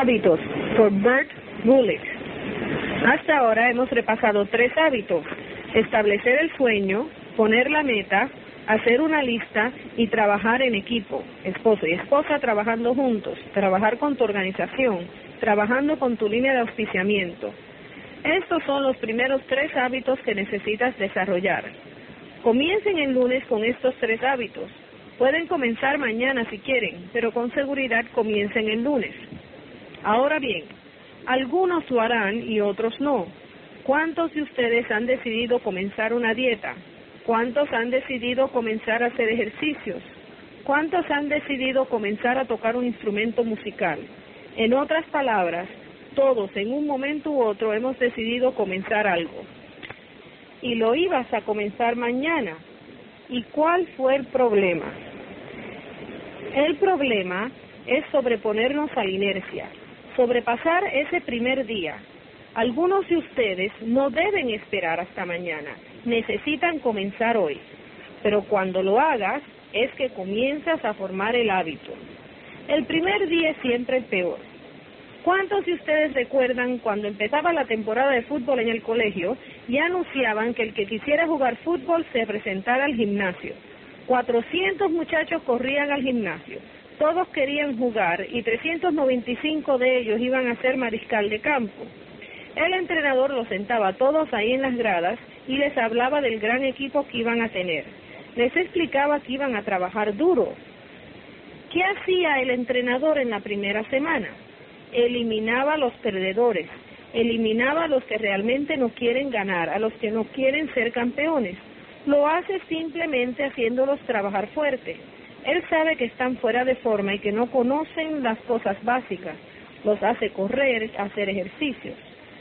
Hábitos por Bert Bullitt. Hasta ahora hemos repasado tres hábitos. Establecer el sueño, poner la meta, hacer una lista y trabajar en equipo. Esposo y esposa trabajando juntos, trabajar con tu organización, trabajando con tu línea de auspiciamiento. Estos son los primeros tres hábitos que necesitas desarrollar. Comiencen el lunes con estos tres hábitos. Pueden comenzar mañana si quieren, pero con seguridad comiencen el lunes. Ahora bien, algunos lo harán y otros no. ¿Cuántos de ustedes han decidido comenzar una dieta? ¿Cuántos han decidido comenzar a hacer ejercicios? ¿Cuántos han decidido comenzar a tocar un instrumento musical? En otras palabras, todos en un momento u otro hemos decidido comenzar algo. Y lo ibas a comenzar mañana. ¿Y cuál fue el problema? El problema es sobreponernos a la inercia, sobrepasar ese primer día. Algunos de ustedes no deben esperar hasta mañana, necesitan comenzar hoy. Pero cuando lo hagas, es que comienzas a formar el hábito. El primer día es siempre peor. ¿Cuántos de ustedes recuerdan cuando empezaba la temporada de fútbol en el colegio y anunciaban que el que quisiera jugar fútbol se presentara al gimnasio? 400 muchachos corrían al gimnasio. Todos querían jugar y 395 de ellos iban a ser mariscal de campo. El entrenador los sentaba todos ahí en las gradas y les hablaba del gran equipo que iban a tener. Les explicaba que iban a trabajar duro. ¿Qué hacía el entrenador en la primera semana? Eliminaba a los perdedores, eliminaba a los que realmente no quieren ganar, a los que no quieren ser campeones. Lo hace simplemente haciéndolos trabajar fuerte. Él sabe que están fuera de forma y que no conocen las cosas básicas. Los hace correr, hacer ejercicios.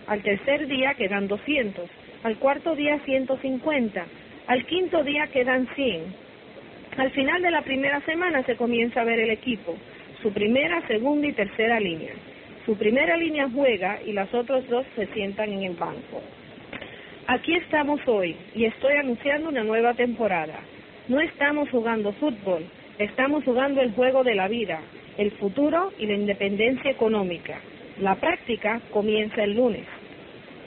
Al tercer día quedan 200, al cuarto día 150, al quinto día quedan 100. Al final de la primera semana se comienza a ver el equipo, su primera, segunda y tercera línea. Su primera línea juega y las otras dos se sientan en el banco. Aquí estamos hoy y estoy anunciando una nueva temporada. No estamos jugando fútbol, Estamos jugando el juego de la vida, el futuro y la independencia económica. La práctica comienza el lunes.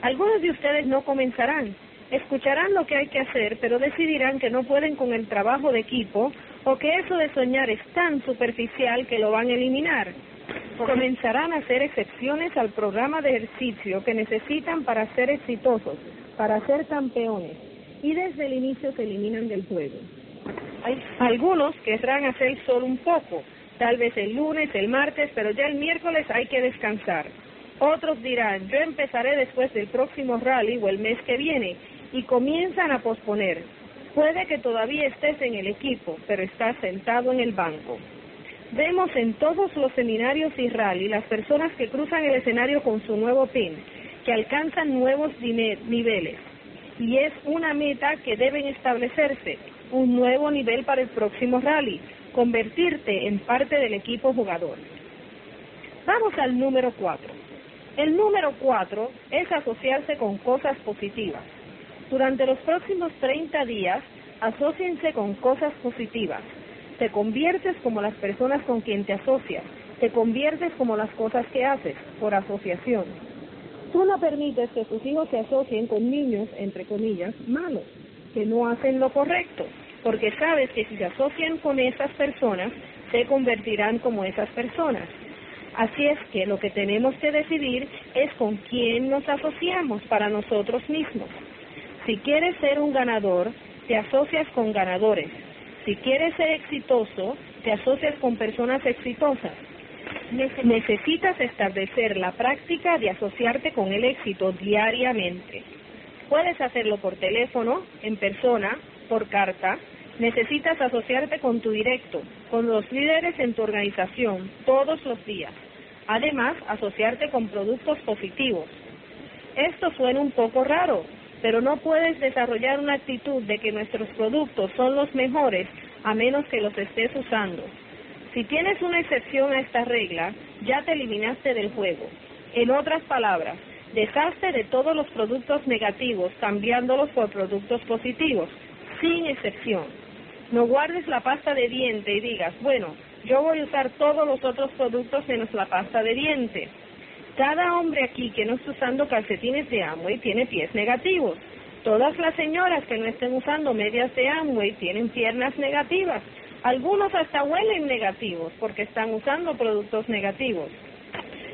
Algunos de ustedes no comenzarán, escucharán lo que hay que hacer, pero decidirán que no pueden con el trabajo de equipo o que eso de soñar es tan superficial que lo van a eliminar. Comenzarán a hacer excepciones al programa de ejercicio que necesitan para ser exitosos, para ser campeones, y desde el inicio se eliminan del juego. Hay algunos querrán hacer solo un poco, tal vez el lunes, el martes, pero ya el miércoles hay que descansar. Otros dirán, yo empezaré después del próximo rally o el mes que viene, y comienzan a posponer. Puede que todavía estés en el equipo, pero estás sentado en el banco. Vemos en todos los seminarios y rally las personas que cruzan el escenario con su nuevo pin, que alcanzan nuevos niveles. Y es una meta que deben establecerse, un nuevo nivel para el próximo rally, convertirte en parte del equipo jugador. Vamos al número 4. El número 4 es asociarse con cosas positivas. Durante los próximos 30 días, asóciense con cosas positivas. Te conviertes como las personas con quien te asocias. Te conviertes como las cosas que haces, por asociación. Tú no permites que tus hijos se asocien con niños, entre comillas, malos que no hacen lo correcto, porque sabes que si se asocian con esas personas, se convertirán como esas personas. Así es que lo que tenemos que decidir es con quién nos asociamos para nosotros mismos. Si quieres ser un ganador, te asocias con ganadores. Si quieres ser exitoso, te asocias con personas exitosas. Necesitas establecer la práctica de asociarte con el éxito diariamente. Puedes hacerlo por teléfono, en persona, por carta. Necesitas asociarte con tu directo, con los líderes en tu organización, todos los días. Además, asociarte con productos positivos. Esto suena un poco raro, pero no puedes desarrollar una actitud de que nuestros productos son los mejores a menos que los estés usando. Si tienes una excepción a esta regla, ya te eliminaste del juego. En otras palabras, Deshazte de todos los productos negativos cambiándolos por productos positivos, sin excepción. No guardes la pasta de diente y digas, bueno, Yo voy a usar todos los otros productos menos la pasta de dientes. Cada hombre aquí que no está usando calcetines de Amway tiene pies negativos. Todas las señoras que no estén usando medias de Amway tienen piernas negativas. Algunos hasta huelen negativos porque están usando productos negativos.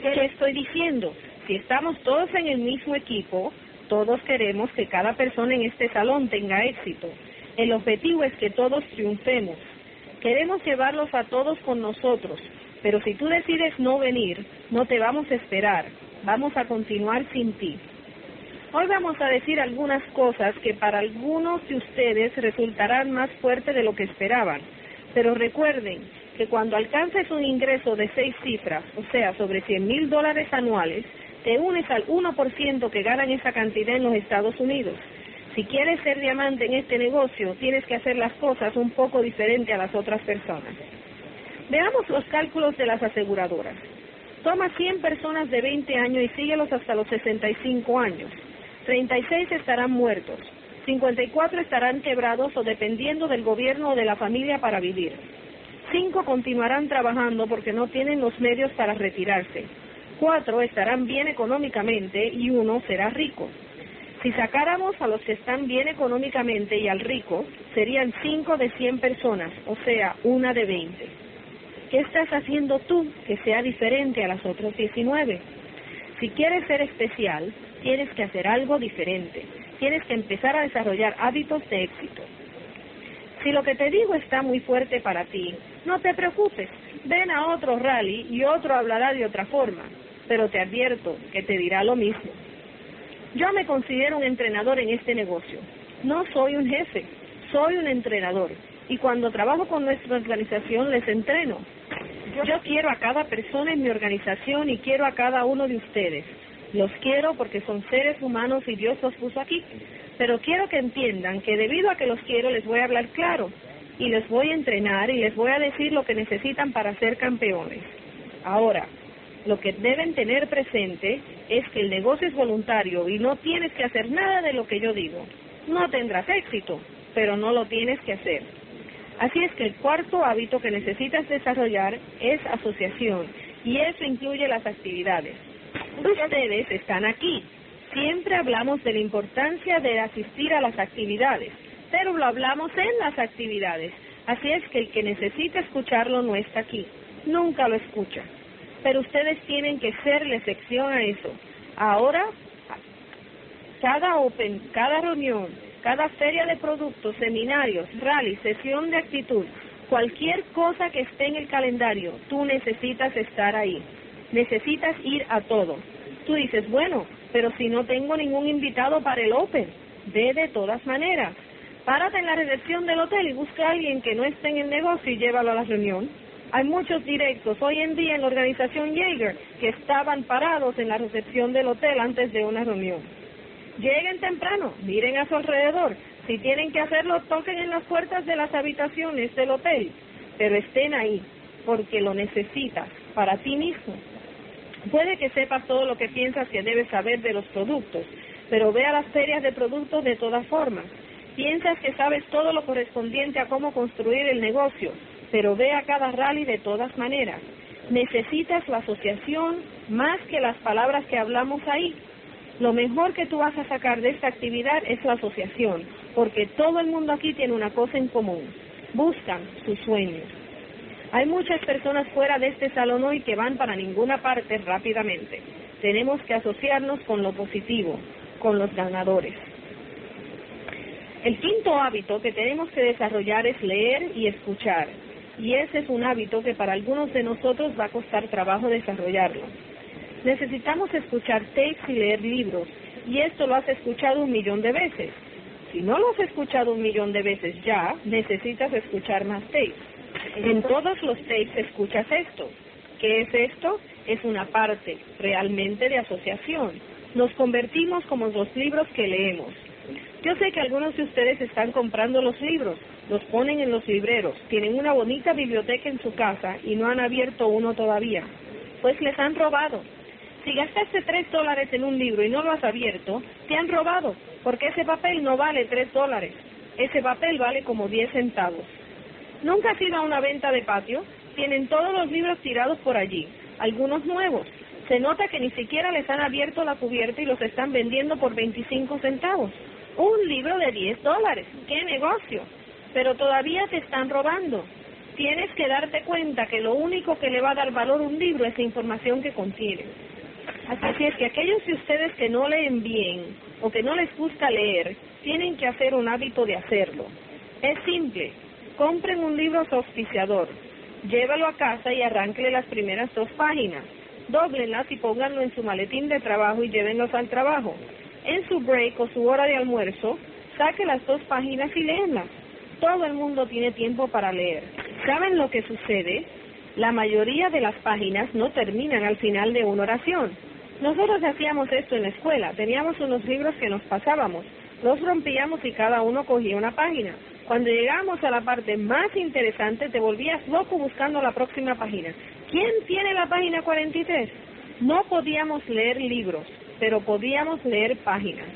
¿Qué estoy diciendo? Si estamos todos en el mismo equipo, todos queremos que cada persona en este salón tenga éxito. El objetivo es que todos triunfemos. Queremos llevarlos a todos con nosotros, pero si tú decides no venir, no te vamos a esperar. Vamos a continuar sin ti. Hoy vamos a decir algunas cosas que para algunos de ustedes resultarán más fuertes de lo que esperaban. Pero recuerden que cuando alcances un ingreso de seis cifras, o sea, sobre 100 mil dólares anuales, te unes al 1% que ganan esa cantidad en los Estados Unidos. Si quieres ser diamante en este negocio, tienes que hacer las cosas un poco diferente a las otras personas. Veamos los cálculos de las aseguradoras. Toma 100 personas de 20 años y síguelos hasta los 65 años. 36 estarán muertos, 54 estarán quebrados o dependiendo del gobierno o de la familia para vivir. 5 continuarán trabajando porque no tienen los medios para retirarse. 4 estarán bien económicamente y uno será rico. Si sacáramos a los que están bien económicamente y al rico, serían 5 de 100 personas, o sea, una de 20. ¿Qué estás haciendo tú que sea diferente a las otras 19? Si quieres ser especial, tienes que hacer algo diferente. Tienes que empezar a desarrollar hábitos de éxito. Si lo que te digo está muy fuerte para ti, no te preocupes. Ven a otro rally y otro hablará de otra forma. Pero te advierto que te dirá lo mismo. Yo me considero un entrenador en este negocio. No soy un jefe, soy un entrenador. Y cuando trabajo con nuestra organización les entreno. Yo quiero a cada persona en mi organización y quiero a cada uno de ustedes. Los quiero porque son seres humanos y Dios los puso aquí. Pero quiero que entiendan que debido a que los quiero les voy a hablar claro y les voy a entrenar y les voy a decir lo que necesitan para ser campeones. Ahora, lo que deben tener presente es que el negocio es voluntario y no tienes que hacer nada de lo que yo digo. No tendrás éxito, pero no lo tienes que hacer. Así es que el cuarto hábito que necesitas desarrollar es asociación y eso incluye las actividades. Ustedes están aquí. Siempre hablamos de la importancia de asistir a las actividades, pero lo hablamos en las actividades. Así es que el que necesita escucharlo no está aquí. Nunca lo escucha. Pero ustedes tienen que ser la excepción a eso. Ahora, cada Open, cada reunión, cada feria de productos, seminarios, rally, sesión de actitud, cualquier cosa que esté en el calendario, tú necesitas estar ahí necesitas ir a todo. Tú dices, bueno, pero si no tengo ningún invitado para el Open, ve de todas maneras. Párate en la recepción del hotel y busca a alguien que no esté en el negocio y llévalo a la reunión. Hay muchos directos hoy en día en la organización Jaeger que estaban parados en la recepción del hotel antes de una reunión. Lleguen temprano, miren a su alrededor. Si tienen que hacerlo, toquen en las puertas de las habitaciones del hotel, pero estén ahí, porque lo necesitas para ti mismo. Puede que sepas todo lo que piensas que debes saber de los productos, pero ve a las ferias de productos de todas formas. Piensas que sabes todo lo correspondiente a cómo construir el negocio, pero ve a cada rally de todas maneras. Necesitas la asociación más que las palabras que hablamos ahí. Lo mejor que tú vas a sacar de esta actividad es la asociación, porque todo el mundo aquí tiene una cosa en común. Buscan sus sueños. Hay muchas personas fuera de este salón hoy que van para ninguna parte rápidamente. Tenemos que asociarnos con lo positivo, con los ganadores. El quinto hábito que tenemos que desarrollar es leer y escuchar. Y ese es un hábito que para algunos de nosotros va a costar trabajo desarrollarlo. Necesitamos escuchar tapes y leer libros. Y esto lo has escuchado un millón de veces. Si no lo has escuchado un millón de veces ya, necesitas escuchar más tapes. En todos los tapes escuchas esto. ¿Qué es esto? Es una parte realmente de asociación. Nos convertimos como los libros que leemos. Yo sé que algunos de ustedes están comprando los libros, los ponen en los libreros, tienen una bonita biblioteca en su casa y no han abierto uno todavía. Pues les han robado. Si gastaste tres dólares en un libro y no lo has abierto, te han robado, porque ese papel no vale tres dólares. Ese papel vale como diez centavos. ¿Nunca has ido a una venta de patio? Tienen todos los libros tirados por allí, algunos nuevos. Se nota que ni siquiera les han abierto la cubierta y los están vendiendo por 25 centavos. Un libro de 10 dólares. ¡Qué negocio! Pero todavía te están robando. Tienes que darte cuenta que lo único que le va a dar valor a un libro es la información que contiene. Así es que aquellos de ustedes que no leen bien o que no les gusta leer, tienen que hacer un hábito de hacerlo. Es simple. Compren un libro auspiciador, llévalo a casa y arránquele las primeras dos páginas. Dóblenlas y pónganlo en su maletín de trabajo y llévenlos al trabajo. En su break o su hora de almuerzo, saque las dos páginas y léenlas. Todo el mundo tiene tiempo para leer. ¿Saben lo que sucede? La mayoría de las páginas no terminan al final de una oración. Nosotros hacíamos esto en la escuela. Teníamos unos libros que nos pasábamos. Los rompíamos y cada uno cogía una página. Cuando llegamos a la parte más interesante, te volvías loco buscando la próxima página. ¿Quién tiene la página 43? No podíamos leer libros, pero podíamos leer páginas.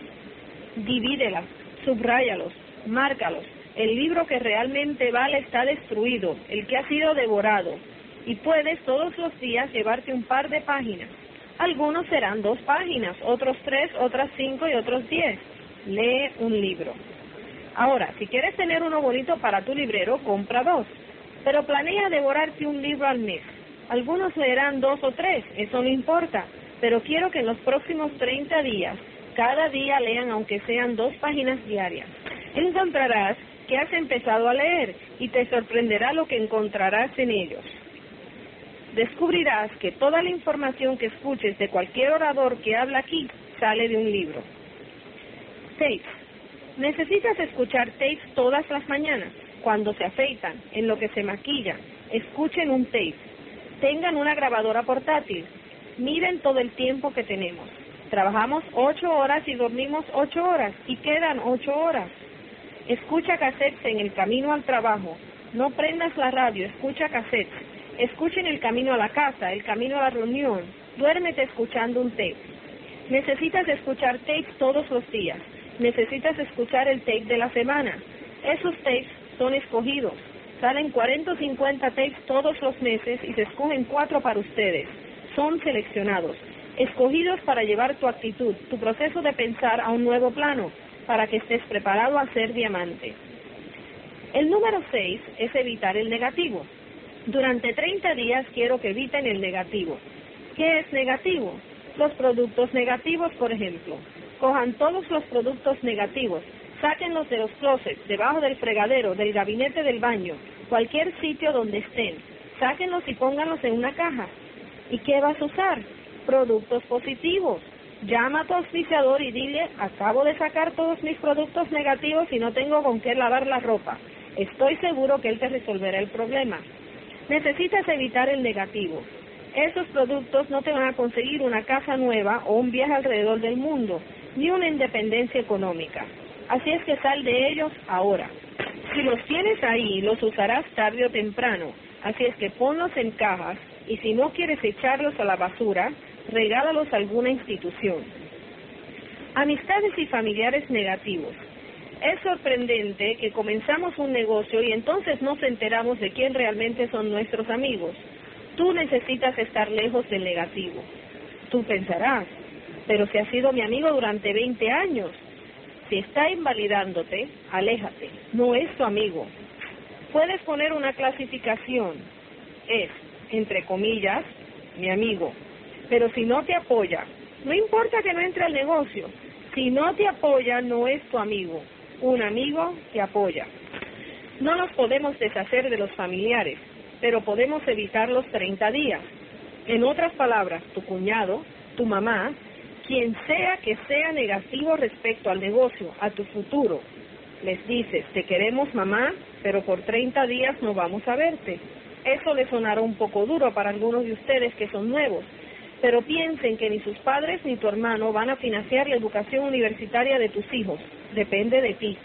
Divídelas, subráyalos, márcalos. El libro que realmente vale está destruido, el que ha sido devorado. Y puedes todos los días llevarte un par de páginas. Algunos serán dos páginas, otros tres, otras cinco y otros diez. Lee un libro. Ahora, si quieres tener uno bonito para tu librero, compra dos. Pero planea devorarte un libro al mes. Algunos leerán dos o tres, eso no importa. Pero quiero que en los próximos 30 días, cada día lean aunque sean dos páginas diarias. Encontrarás que has empezado a leer y te sorprenderá lo que encontrarás en ellos. Descubrirás que toda la información que escuches de cualquier orador que habla aquí sale de un libro. Necesitas escuchar tapes todas las mañanas, cuando se afeitan, en lo que se maquillan. Escuchen un tape. Tengan una grabadora portátil. Miren todo el tiempo que tenemos. Trabajamos ocho horas y dormimos ocho horas y quedan ocho horas. Escucha cassettes en el camino al trabajo. No prendas la radio, escucha cassettes. Escucha en el camino a la casa, el camino a la reunión. Duérmete escuchando un tape. Necesitas escuchar tapes todos los días. Necesitas escuchar el tape de la semana. Esos tapes son escogidos. Salen 40 o 50 tapes todos los meses y se escogen cuatro para ustedes. Son seleccionados, escogidos para llevar tu actitud, tu proceso de pensar a un nuevo plano para que estés preparado a ser diamante. El número 6 es evitar el negativo. Durante 30 días quiero que eviten el negativo. ¿Qué es negativo? Los productos negativos, por ejemplo. Cojan todos los productos negativos, sáquenlos de los closets, debajo del fregadero, del gabinete del baño, cualquier sitio donde estén. Sáquenlos y pónganlos en una caja. ¿Y qué vas a usar? Productos positivos. Llama a tu auspiciador y dile, acabo de sacar todos mis productos negativos y no tengo con qué lavar la ropa. Estoy seguro que él te resolverá el problema. Necesitas evitar el negativo. Esos productos no te van a conseguir una casa nueva o un viaje alrededor del mundo, ni una independencia económica. Así es que sal de ellos ahora. Si los tienes ahí, los usarás tarde o temprano. Así es que ponlos en cajas y si no quieres echarlos a la basura, regálalos a alguna institución. Amistades y familiares negativos. Es sorprendente que comenzamos un negocio y entonces nos enteramos de quién realmente son nuestros amigos. Tú necesitas estar lejos del negativo. Tú pensarás, pero si ha sido mi amigo durante 20 años, si está invalidándote, aléjate, no es tu amigo. Puedes poner una clasificación, es, entre comillas, mi amigo, pero si no te apoya, no importa que no entre al negocio, si no te apoya no es tu amigo, un amigo te apoya. No nos podemos deshacer de los familiares, pero podemos evitar los 30 días. En otras palabras, tu cuñado, tu mamá, quien sea que sea negativo respecto al negocio, a tu futuro, les dices, te queremos mamá, pero por 30 días no vamos a verte. Eso le sonará un poco duro para algunos de ustedes que son nuevos, pero piensen que ni sus padres ni tu hermano van a financiar la educación universitaria de tus hijos. Depende de ti.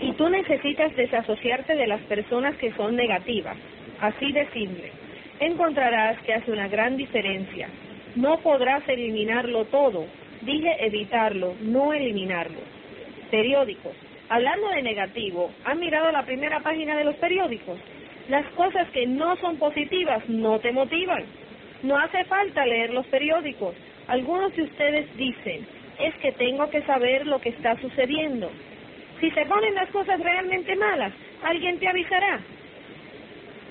Y, tú necesitas desasociarte de las personas que son negativas. Así de simple. Encontrarás que hace una gran diferencia. No podrás eliminarlo todo. Dije evitarlo, no eliminarlo. Periódicos. Hablando de negativo, ¿han mirado la primera página de los periódicos? Las cosas que no son positivas no te motivan. No hace falta leer los periódicos. Algunos de ustedes dicen, es que tengo que saber lo que está sucediendo. Si se ponen las cosas realmente malas, alguien te avisará.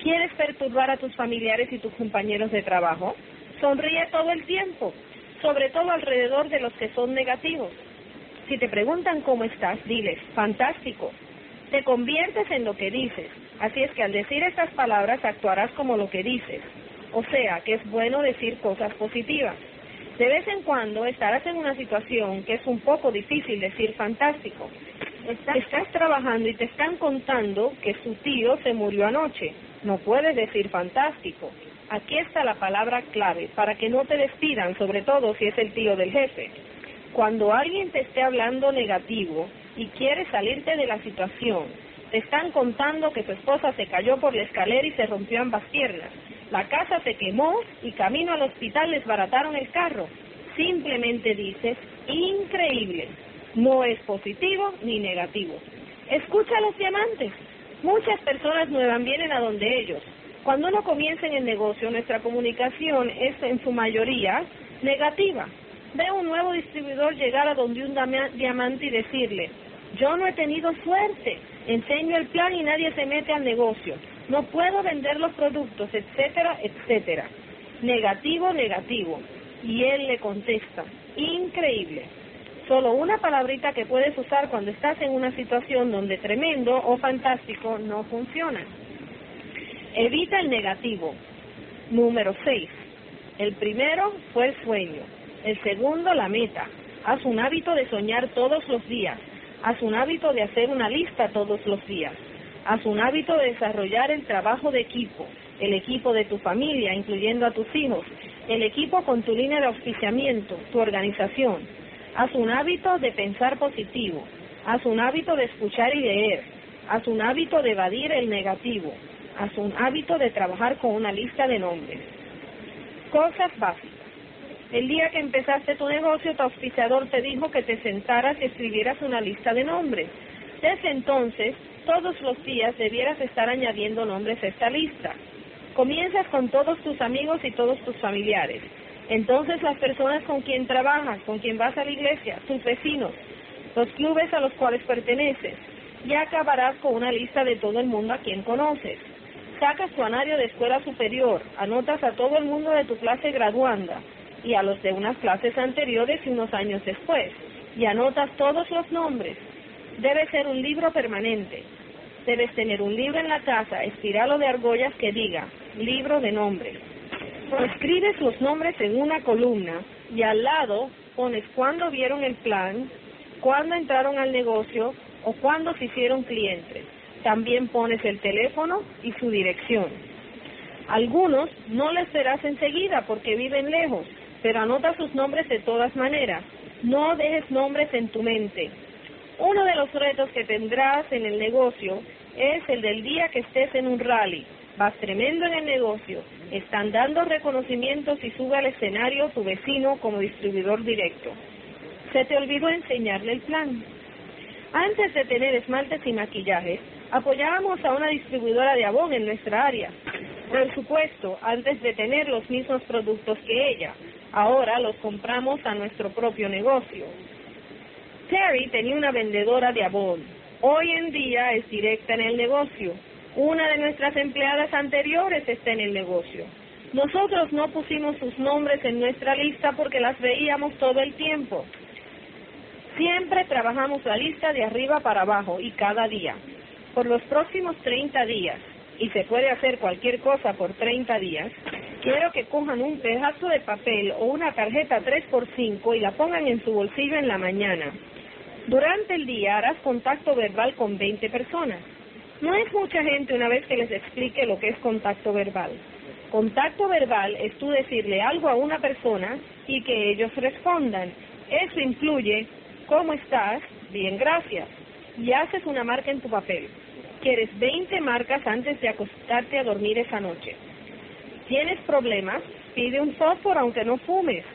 ¿Quieres perturbar a tus familiares y tus compañeros de trabajo? Sonríe todo el tiempo, sobre todo alrededor de los que son negativos. Si te preguntan cómo estás, diles, fantástico. Te conviertes en lo que dices. Así es que al decir estas palabras actuarás como lo que dices. O sea, que es bueno decir cosas positivas. De vez en cuando estarás en una situación que es un poco difícil decir fantástico. Estás, trabajando y te están contando que su tío se murió anoche. No puedes decir fantástico. Aquí está la palabra clave para que no te despidan, sobre todo si es el tío del jefe. Cuando alguien te esté hablando negativo y quiere salirte de la situación, están contando que tu esposa se cayó por la escalera y se rompió ambas piernas. La casa se quemó y camino al hospital les barataron el carro. Simplemente dices, increíble. No es positivo ni negativo. Escucha a los diamantes. Muchas personas nuevas vienen a donde ellos. Cuando uno comienza en el negocio, nuestra comunicación es en su mayoría negativa. Ve a un nuevo distribuidor llegar a donde un diamante y decirle, yo no he tenido suerte, enseño el plan y nadie se mete al negocio, no puedo vender los productos, etcétera, etcétera. Negativo, negativo. Y él le contesta, increíble. Solo una palabrita que puedes usar cuando estás en una situación donde tremendo o fantástico no funciona. Evita el negativo. Número 6. El primero fue el sueño. El segundo, la meta. Haz un hábito de soñar todos los días. Haz un hábito de hacer una lista todos los días. Haz un hábito de desarrollar el trabajo de equipo, el equipo de tu familia, incluyendo a tus hijos, el equipo con tu línea de auspiciamiento, tu organización. Haz un hábito de pensar positivo. Haz un hábito de escuchar y leer. Haz un hábito de evadir el negativo. Haz un hábito de trabajar con una lista de nombres. Cosas básicas. El día que empezaste tu negocio, tu auspiciador te dijo que te sentaras y escribieras una lista de nombres. Desde entonces, todos los días debieras estar añadiendo nombres a esta lista. Comienzas con todos tus amigos y todos tus familiares. Entonces las personas con quien trabajas, con quien vas a la iglesia, tus vecinos, los clubes a los cuales perteneces. Ya acabarás con una lista de todo el mundo a quien conoces. Sacas tu anario de escuela superior, anotas a todo el mundo de tu clase graduanda y a los de unas clases anteriores y unos años después, y anotas todos los nombres. Debe ser un libro permanente. Debes tener un libro en la casa, espiralo de argollas que diga, libro de nombres. Escribes los nombres en una columna y al lado pones cuándo vieron el plan, cuándo entraron al negocio o cuándo se hicieron clientes. También pones el teléfono y su dirección. Algunos no les verás enseguida porque viven lejos, pero anota sus nombres de todas maneras. No dejes nombres en tu mente. Uno de los retos que tendrás en el negocio es el del día que estés en un rally. Vas tremendo en el negocio, están dando reconocimientos y sube al escenario tu vecino como distribuidor directo. Se te olvidó enseñarle el plan. Antes de tener esmaltes y maquillajes, apoyábamos a una distribuidora de abón en nuestra área. Por supuesto, antes de tener los mismos productos que ella, ahora los compramos a nuestro propio negocio. Terry tenía una vendedora de abón. Hoy en día es directa en el negocio. Una de nuestras empleadas anteriores está en el negocio. Nosotros no pusimos sus nombres en nuestra lista porque las veíamos todo el tiempo. Siempre trabajamos la lista de arriba para abajo y cada día. Por los próximos 30 días, y se puede hacer cualquier cosa por 30 días, quiero que cojan un pedazo de papel o una tarjeta 3x5 y la pongan en su bolsillo en la mañana. Durante el día harás contacto verbal con 20 personas. No es mucha gente una vez que les explique lo que es contacto verbal. Contacto verbal es tú decirle algo a una persona y que ellos respondan. Eso incluye, ¿cómo estás? Bien, gracias. Y haces una marca en tu papel. Quieres 20 marcas antes de acostarte a dormir esa noche. ¿Tienes problemas? Pide un software aunque no fumes.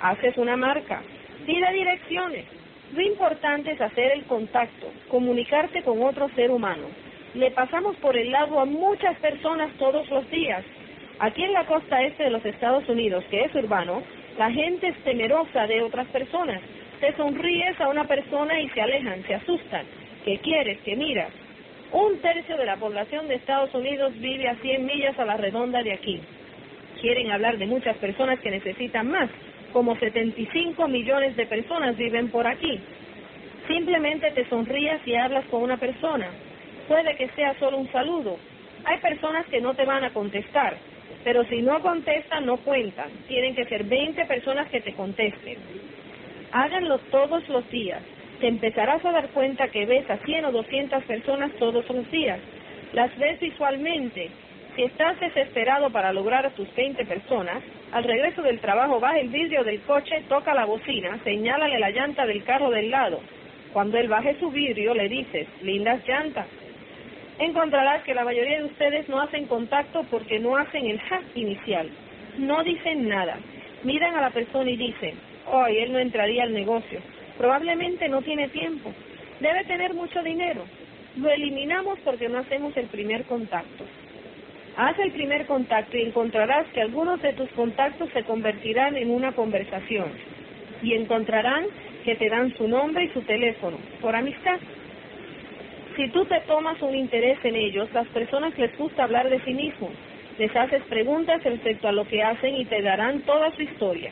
Haces una marca. Pide direcciones lo importante es hacer el contacto, comunicarte con otro ser humano. Le pasamos por el lado a muchas personas todos los días. Aquí en la costa este de los Estados Unidos, que es urbano, la gente es temerosa de otras personas. Te sonríes a una persona y se alejan, se asustan. ¿Qué quieres? ¿Qué miras? Un tercio de la población de Estados Unidos vive a 100 millas a la redonda de aquí. Quieren hablar de muchas personas que necesitan más. Como 75 millones de personas viven por aquí. Simplemente te sonrías y hablas con una persona. Puede que sea solo un saludo. Hay personas que no te van a contestar, pero si no contestan, no cuentan. Tienen que ser 20 personas que te contesten. Háganlo todos los días. Te empezarás a dar cuenta que ves a 100 o 200 personas todos los días. Las ves visualmente. Si estás desesperado para lograr a tus 20 personas, al regreso del trabajo baja el vidrio del coche, toca la bocina, señálale la llanta del carro del lado. Cuando él baje su vidrio, le dices, lindas llantas encontrarás que la mayoría de ustedes no hacen contacto porque no hacen el ja inicial. No dicen nada. Miran a la persona y dicen, hoy él no entraría al negocio. Probablemente no tiene tiempo. Debe tener mucho dinero. Lo eliminamos porque no hacemos el primer contacto. Haz el primer contacto y encontrarás que algunos de tus contactos se convertirán en una conversación y encontrarán que te dan su nombre y su teléfono por amistad. Si tú te tomas un interés en ellos, las personas les gusta hablar de sí mismos. Les haces preguntas respecto a lo que hacen y te darán toda su historia.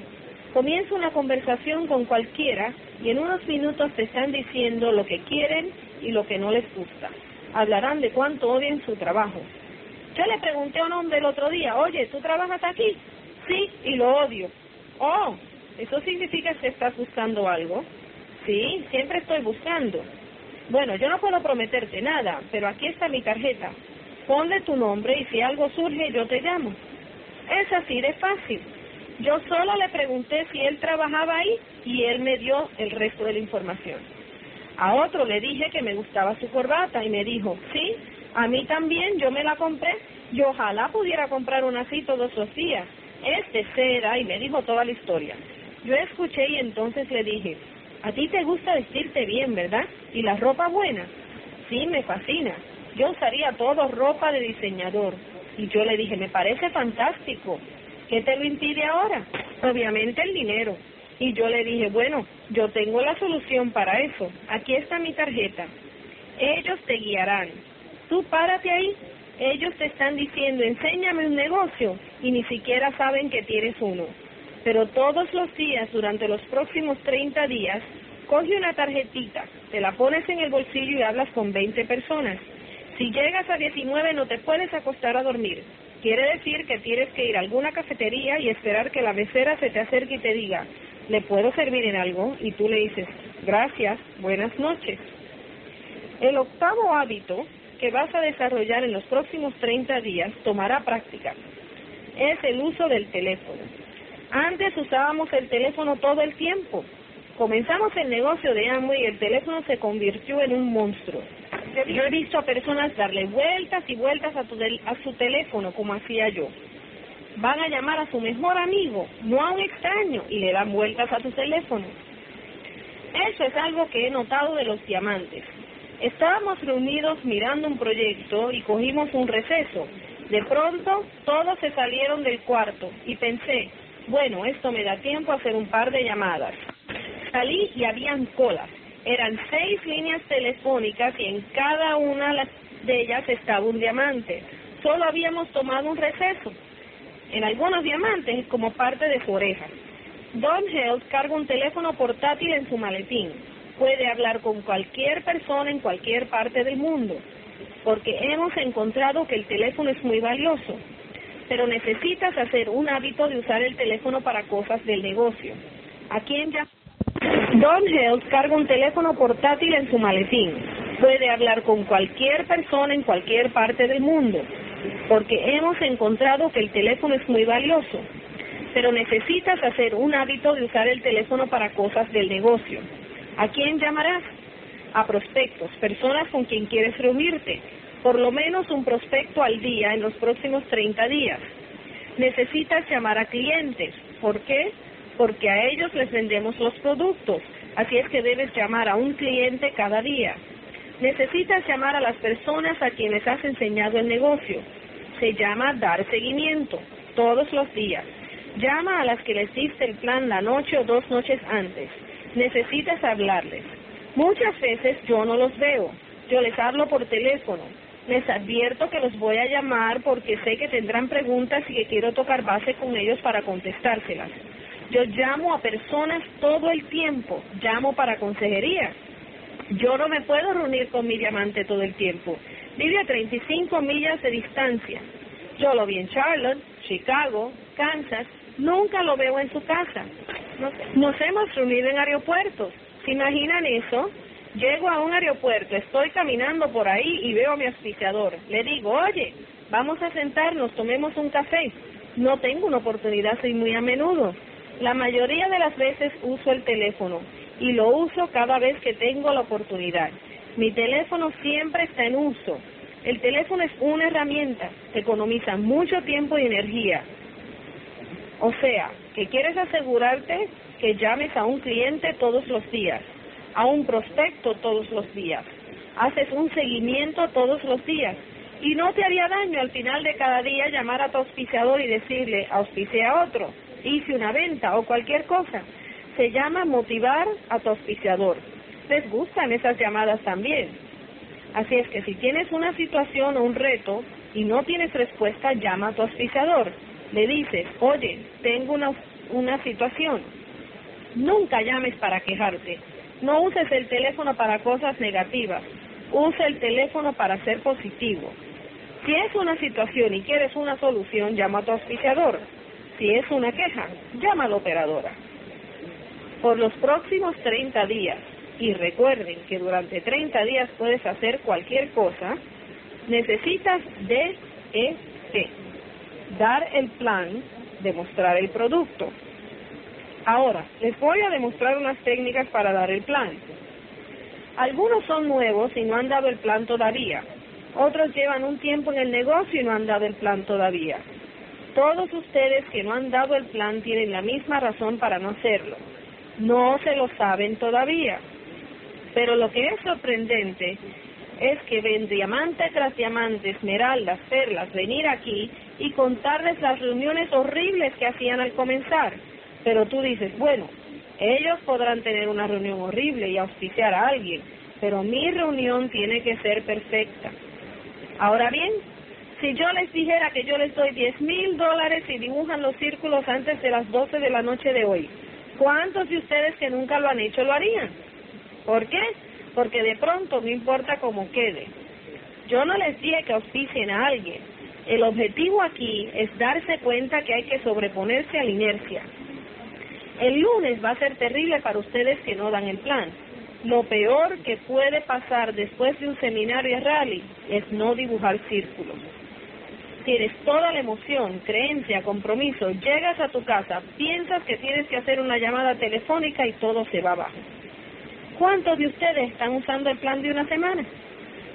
Comienza una conversación con cualquiera y en unos minutos te están diciendo lo que quieren y lo que no les gusta. Hablarán de cuánto odian su trabajo. Yo le pregunté a un hombre el otro día, oye, ¿tú trabajas aquí? Sí, y lo odio. Oh, ¿eso significa que estás buscando algo? Sí, siempre estoy buscando. Bueno, yo no puedo prometerte nada, pero aquí está mi tarjeta. Ponle tu nombre y si algo surge yo te llamo. Es así de fácil. Yo solo le pregunté si él trabajaba ahí y él me dio el resto de la información. A otro le dije que me gustaba su corbata y me dijo, sí, a mí también, yo me la compré. Yo ojalá pudiera comprar una así todos los días. Es de seda y me dijo toda la historia. Yo escuché y entonces le dije, a ti te gusta vestirte bien, ¿verdad? ¿Y la ropa buena? Sí, me fascina. Yo usaría todo ropa de diseñador. Y yo le dije, me parece fantástico. ¿Qué te lo impide ahora? Obviamente el dinero. Y yo le dije, bueno, yo tengo la solución para eso. Aquí está mi tarjeta. Ellos te guiarán. Tú párate ahí. Ellos te están diciendo, enséñame un negocio y ni siquiera saben que tienes uno pero todos los días durante los próximos 30 días, coge una tarjetita, te la pones en el bolsillo y hablas con 20 personas. Si llegas a 19 no te puedes acostar a dormir. Quiere decir que tienes que ir a alguna cafetería y esperar que la becera se te acerque y te diga, ¿le puedo servir en algo? Y tú le dices, gracias, buenas noches. El octavo hábito que vas a desarrollar en los próximos 30 días tomará práctica. Es el uso del teléfono. Antes usábamos el teléfono todo el tiempo. Comenzamos el negocio de Amway y el teléfono se convirtió en un monstruo. Yo he visto a personas darle vueltas y vueltas a, a su teléfono como hacía yo. Van a llamar a su mejor amigo, no a un extraño, y le dan vueltas a su teléfono. Eso es algo que he notado de los diamantes. Estábamos reunidos mirando un proyecto y cogimos un receso. De pronto, todos se salieron del cuarto y pensé, bueno, esto me da tiempo a hacer un par de llamadas. Salí y habían colas. Eran seis líneas telefónicas y en cada una de ellas estaba un diamante. Solo habíamos tomado un receso. En algunos diamantes como parte de su oreja. Don Health carga un teléfono portátil en su maletín. Puede hablar con cualquier persona en cualquier parte del mundo, porque hemos encontrado que el teléfono es muy valioso pero necesitas hacer un hábito de usar el teléfono para cosas del negocio. ¿A quién ya? Don Health carga un teléfono portátil en su maletín. Puede hablar con cualquier persona en cualquier parte del mundo, porque hemos encontrado que el teléfono es muy valioso. Pero necesitas hacer un hábito de usar el teléfono para cosas del negocio. ¿A quién llamarás? A prospectos, personas con quien quieres reunirte, por lo menos un prospecto al día en los próximos 30 días. Necesitas llamar a clientes. ¿Por qué? Porque a ellos les vendemos los productos. Así es que debes llamar a un cliente cada día. Necesitas llamar a las personas a quienes has enseñado el negocio. Se llama dar seguimiento, todos los días. Llama a las que les diste el plan la noche o dos noches antes. Necesitas hablarles. Muchas veces yo no los veo. Yo les hablo por teléfono. Les advierto que los voy a llamar porque sé que tendrán preguntas y que quiero tocar base con ellos para contestárselas. Yo llamo a personas todo el tiempo. Llamo para consejería yo no me puedo reunir con mi diamante todo el tiempo. Vive a 35 millas de distancia. Yo lo vi en Charlotte, Chicago, Kansas. Nunca lo veo en su casa. Nos, hemos reunido en aeropuertos. ¿Se imaginan eso? Llego a un aeropuerto, estoy caminando por ahí y veo a mi auspiciador. Le digo, oye, vamos a sentarnos, tomemos un café. No tengo una oportunidad soy muy a menudo. La mayoría de las veces uso el teléfono y lo uso cada vez que tengo la oportunidad. Mi teléfono siempre está en uso. El teléfono es una herramienta que economiza mucho tiempo y energía. O sea, que quieres asegurarte que llames a un cliente todos los días, a un prospecto todos los días, haces un seguimiento todos los días y no te haría daño al final de cada día llamar a tu auspiciador y decirle, auspice a otro, hice una venta o cualquier cosa se llama motivar a tu auspiciador. Les gustan esas llamadas también. Así es que si tienes una situación o un reto y no tienes respuesta, llama a tu auspiciador. Le dices, oye, tengo una, una situación. Nunca llames para quejarte. No uses el teléfono para cosas negativas. Usa el teléfono para ser positivo. Si es una situación y quieres una solución, llama a tu auspiciador. Si es una queja, llama a la operadora por los próximos 30 días, y recuerden que durante 30 días puedes hacer cualquier cosa, necesitas DET, dar el plan, demostrar el producto. Ahora, les voy a demostrar unas técnicas para dar el plan. Algunos son nuevos y no han dado el plan todavía. Otros llevan un tiempo en el negocio y no han dado el plan todavía. Todos ustedes que no han dado el plan tienen la misma razón para no hacerlo no se lo saben todavía. Pero lo que es sorprendente es que ven diamante tras diamante, esmeraldas, perlas, venir aquí y contarles las reuniones horribles que hacían al comenzar. Pero tú dices, bueno, ellos podrán tener una reunión horrible y auspiciar a alguien, pero mi reunión tiene que ser perfecta. Ahora bien, si yo les dijera que yo les doy 10 mil dólares y dibujan los círculos antes de las 12 de la noche de hoy, ¿Cuántos de ustedes que nunca lo han hecho lo harían? ¿Por qué? Porque de pronto no importa cómo quede. Yo no les dije que auspicien a alguien. El objetivo aquí es darse cuenta que hay que sobreponerse a la inercia. El lunes va a ser terrible para ustedes que no dan el plan. Lo peor que puede pasar después de un seminario rally es no dibujar círculos tienes toda la emoción, creencia, compromiso, llegas a tu casa, piensas que tienes que hacer una llamada telefónica y todo se va abajo. ¿Cuántos de ustedes están usando el plan de una semana?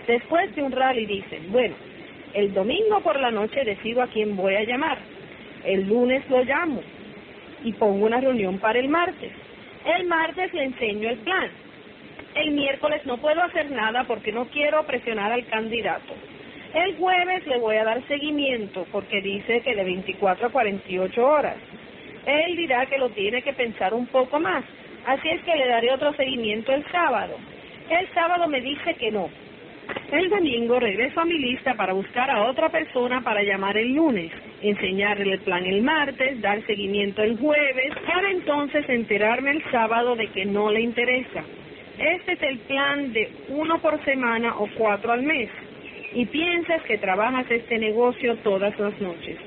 Después de un rally dicen, bueno, el domingo por la noche decido a quién voy a llamar, el lunes lo llamo y pongo una reunión para el martes. El martes le enseño el plan. El miércoles no puedo hacer nada porque no quiero presionar al candidato el jueves le voy a dar seguimiento porque dice que de 24 a 48 horas. Él dirá que lo tiene que pensar un poco más, así es que le daré otro seguimiento el sábado. El sábado me dice que no. El domingo regreso a mi lista para buscar a otra persona para llamar el lunes, enseñarle el plan el martes, dar seguimiento el jueves, para entonces enterarme el sábado de que no le interesa. Este es el plan de uno por semana o cuatro al mes y piensas que trabajas este negocio todas las noches.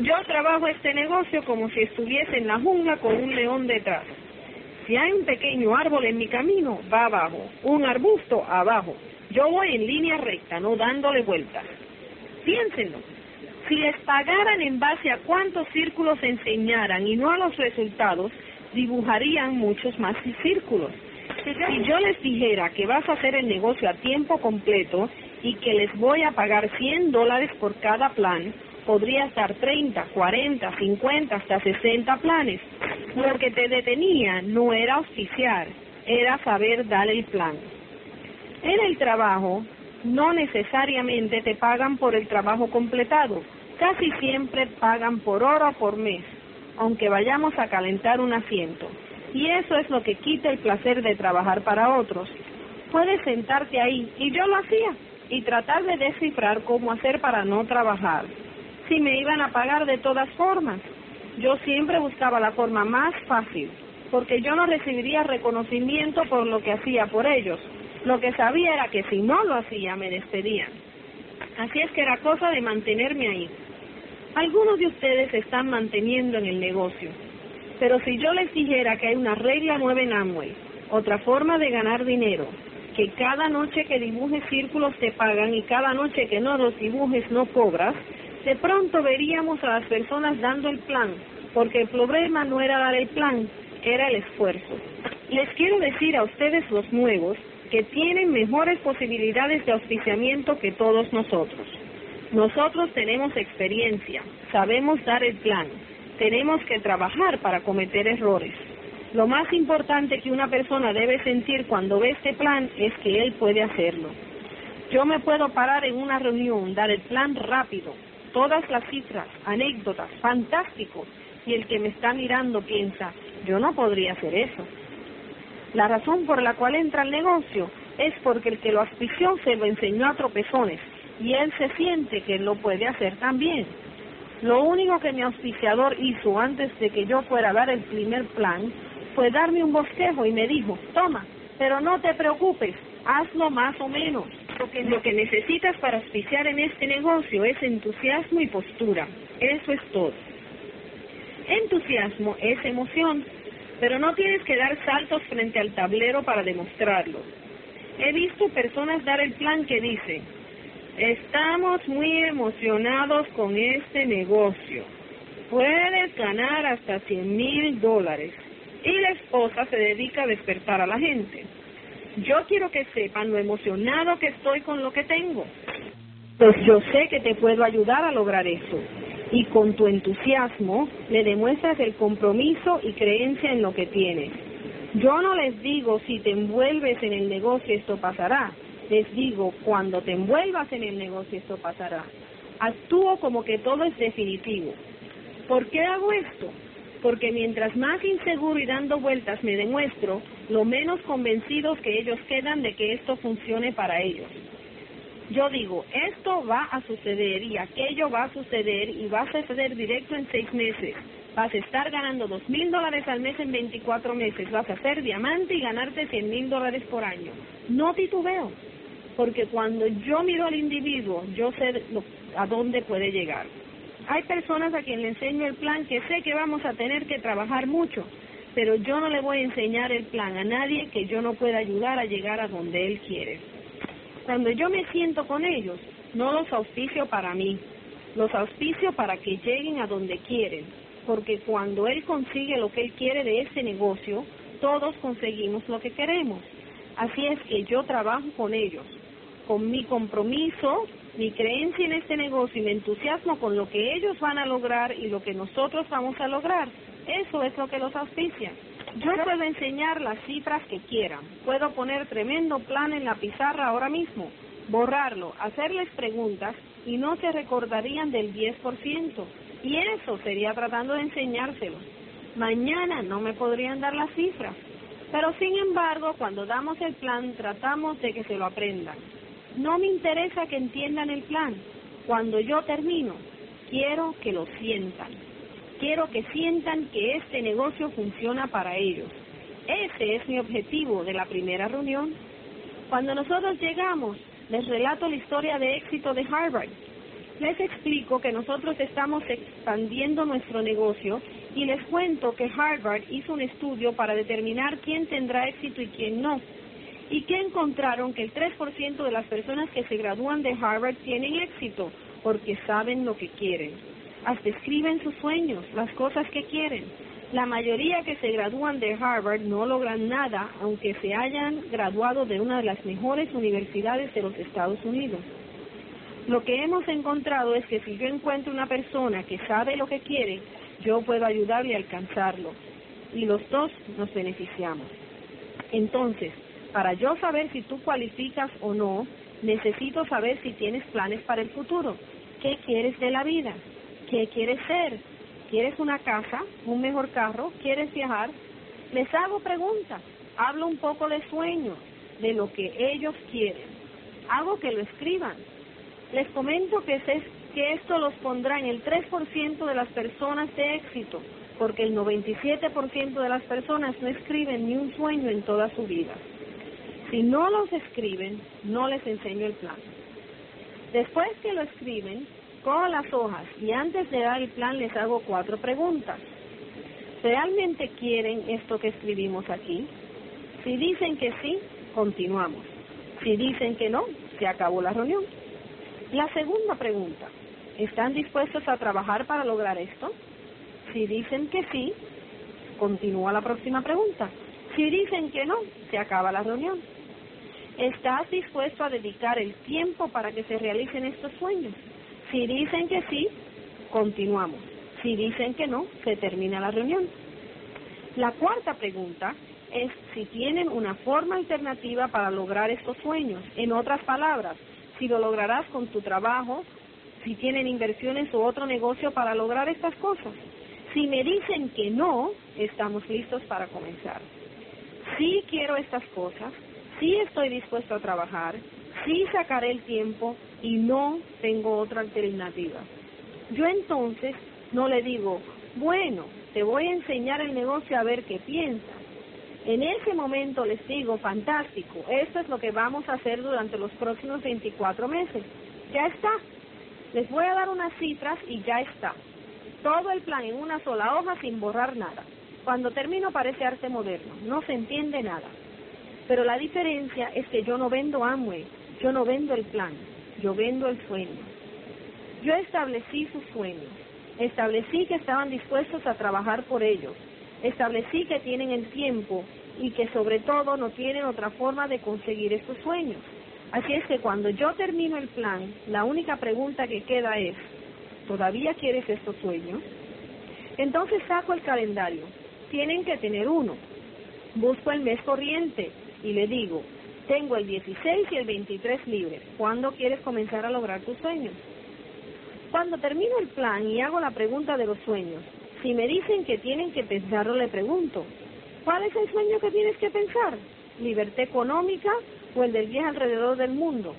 Yo trabajo este negocio como si estuviese en la jungla con un león detrás. Si hay un pequeño árbol en mi camino, va abajo. Un arbusto, abajo. Yo voy en línea recta, no dándole vueltas. Piénsenlo. Si les pagaran en base a cuántos círculos enseñaran y no a los resultados, dibujarían muchos más círculos. Si yo les dijera que vas a hacer el negocio a tiempo completo y que les voy a pagar 100 dólares por cada plan, podría estar 30, 40, 50, hasta 60 planes. Lo que te detenía no era auspiciar, era saber dar el plan. En el trabajo, no necesariamente te pagan por el trabajo completado, casi siempre pagan por hora o por mes, aunque vayamos a calentar un asiento. Y eso es lo que quita el placer de trabajar para otros. Puedes sentarte ahí, y yo lo hacía, y tratar de descifrar cómo hacer para no trabajar. Si me iban a pagar de todas formas, yo siempre buscaba la forma más fácil, porque yo no recibiría reconocimiento por lo que hacía por ellos. Lo que sabía era que si no lo hacía, me despedían. Así es que era cosa de mantenerme ahí. Algunos de ustedes se están manteniendo en el negocio, pero si yo les dijera que hay una regla nueva en Amway, otra forma de ganar dinero, que cada noche que dibujes círculos te pagan y cada noche que no los dibujes no cobras, de pronto veríamos a las personas dando el plan, porque el problema no era dar el plan, era el esfuerzo. Les quiero decir a ustedes los nuevos que tienen mejores posibilidades de auspiciamiento que todos nosotros. Nosotros tenemos experiencia, sabemos dar el plan, tenemos que trabajar para cometer errores. Lo más importante que una persona debe sentir cuando ve este plan es que él puede hacerlo. Yo me puedo parar en una reunión, dar el plan rápido, todas las cifras, anécdotas, fantástico, y el que me está mirando piensa, yo no podría hacer eso. La razón por la cual entra al negocio es porque el que lo auspició se lo enseñó a tropezones y él se siente que lo puede hacer también. Lo único que mi auspiciador hizo antes de que yo fuera a dar el primer plan fue darme un bosquejo y me dijo, toma, pero no te preocupes, hazlo más o menos. Lo que, lo que necesitas para auspiciar en este negocio es entusiasmo y postura. Eso es todo. Entusiasmo es emoción, pero no tienes que dar saltos frente al tablero para demostrarlo. He visto personas dar el plan que dice, estamos muy emocionados con este negocio. Puedes ganar hasta 100 mil dólares. Y la esposa se dedica a despertar a la gente. Yo quiero que sepan lo emocionado que estoy con lo que tengo. Pues yo sé que te puedo ayudar a lograr eso y con tu entusiasmo le demuestras el compromiso y creencia en lo que tienes. Yo no les digo si te envuelves en el negocio esto pasará, les digo cuando te envuelvas en el negocio esto pasará. Actúo como que todo es definitivo. ¿Por qué hago esto? Porque mientras más inseguro y dando vueltas me demuestro, lo menos convencidos que ellos quedan de que esto funcione para ellos yo digo, esto va a suceder y aquello va a suceder y va a suceder directo en seis meses. Vas a estar ganando dos mil dólares al mes en 24 meses. Vas a ser diamante y ganarte cien mil dólares por año. No titubeo, porque cuando yo miro al individuo, yo sé a dónde puede llegar. Hay personas a quien le enseño el plan que sé que vamos a tener que trabajar mucho, pero yo no le voy a enseñar el plan a nadie que yo no pueda ayudar a llegar a donde él quiere. Cuando yo me siento con ellos, no los auspicio para mí, los auspicio para que lleguen a donde quieren, porque cuando él consigue lo que él quiere de ese negocio, todos conseguimos lo que queremos. Así es que yo trabajo con ellos, con mi compromiso, mi creencia en este negocio y mi entusiasmo con lo que ellos van a lograr y lo que nosotros vamos a lograr. Eso es lo que los auspicia. Yo puedo enseñar las cifras que quieran, puedo poner tremendo plan en la pizarra ahora mismo, borrarlo, hacerles preguntas y no se recordarían del 10%. Y eso sería tratando de enseñárselo. Mañana no me podrían dar las cifras. Pero sin embargo, cuando damos el plan, tratamos de que se lo aprendan. No me interesa que entiendan el plan. Cuando yo termino, quiero que lo sientan. Quiero que sientan que este negocio funciona para ellos. Ese es mi objetivo de la primera reunión. Cuando nosotros llegamos, les relato la historia de éxito de Harvard. Les explico que nosotros estamos expandiendo nuestro negocio y les cuento que Harvard hizo un estudio para determinar quién tendrá éxito y quién no. Y que encontraron que el 3% de las personas que se gradúan de Harvard tienen éxito porque saben lo que quieren hasta escriben sus sueños, las cosas que quieren. La mayoría que se gradúan de Harvard no logran nada, aunque se hayan graduado de una de las mejores universidades de los Estados Unidos. Lo que hemos encontrado es que si yo encuentro una persona que sabe lo que quiere, yo puedo ayudarle a alcanzarlo. Y los dos nos beneficiamos. Entonces, Para yo saber si tú cualificas o no, necesito saber si tienes planes para el futuro. ¿Qué quieres de la vida? ¿Qué quieres ser? ¿Quieres una casa? ¿Un mejor carro? ¿Quieres viajar? Les hago preguntas. Hablo un poco de sueños, de lo que ellos quieren. Hago que lo escriban. Les comento que, que esto los pondrá en el 3% de las personas de éxito, porque el 97% de las personas no escriben ni un sueño en toda su vida. Si no los escriben, no les enseño el plan. Después que lo escriben, cojo las hojas y antes de dar el plan les hago cuatro preguntas. ¿Realmente quieren esto que escribimos aquí? Si dicen que sí, continuamos. Si dicen que no, se acabó la reunión. La segunda pregunta, ¿están dispuestos a trabajar para lograr esto? Si dicen que sí, continúa la próxima pregunta. Si dicen que no, se acaba la reunión. ¿Estás dispuesto a dedicar el tiempo para que se realicen estos sueños? Si dicen que sí, continuamos. Si dicen que no, se termina la reunión. La cuarta pregunta es si tienen una forma alternativa para lograr estos sueños. En otras palabras, si lo lograrás con tu trabajo, si tienen inversiones o otro negocio para lograr estas cosas. Si me dicen que no, estamos listos para comenzar. Si quiero estas cosas, sí estoy dispuesto a trabajar, sí sacaré el tiempo y no tengo otra alternativa. Yo entonces no le digo, bueno, te voy a enseñar el negocio a ver qué piensas. En ese momento les digo, fantástico, esto es lo que vamos a hacer durante los próximos 24 meses. Ya está. Les voy a dar unas cifras y ya está. Todo el plan en una sola hoja sin borrar nada. Cuando termino parece arte moderno, no se entiende nada. Pero la diferencia es que yo no vendo Amway, yo no vendo el plan, yo vendo el sueño. Yo establecí sus sueños, establecí que estaban dispuestos a trabajar por ellos, establecí que tienen el tiempo y que sobre todo no tienen otra forma de conseguir estos sueños. Así es que cuando yo termino el plan, la única pregunta que queda es, ¿todavía quieres estos sueños? Entonces saco el calendario. Tienen que tener uno. Busco el mes corriente, y le digo, tengo el 16 y el 23 libres, ¿cuándo quieres comenzar a lograr tus sueños? Cuando termino el plan y hago la pregunta de los sueños, si me dicen que tienen que pensarlo, le pregunto, ¿cuál es el sueño que tienes que pensar? ¿Libertad económica o el del viaje alrededor del mundo?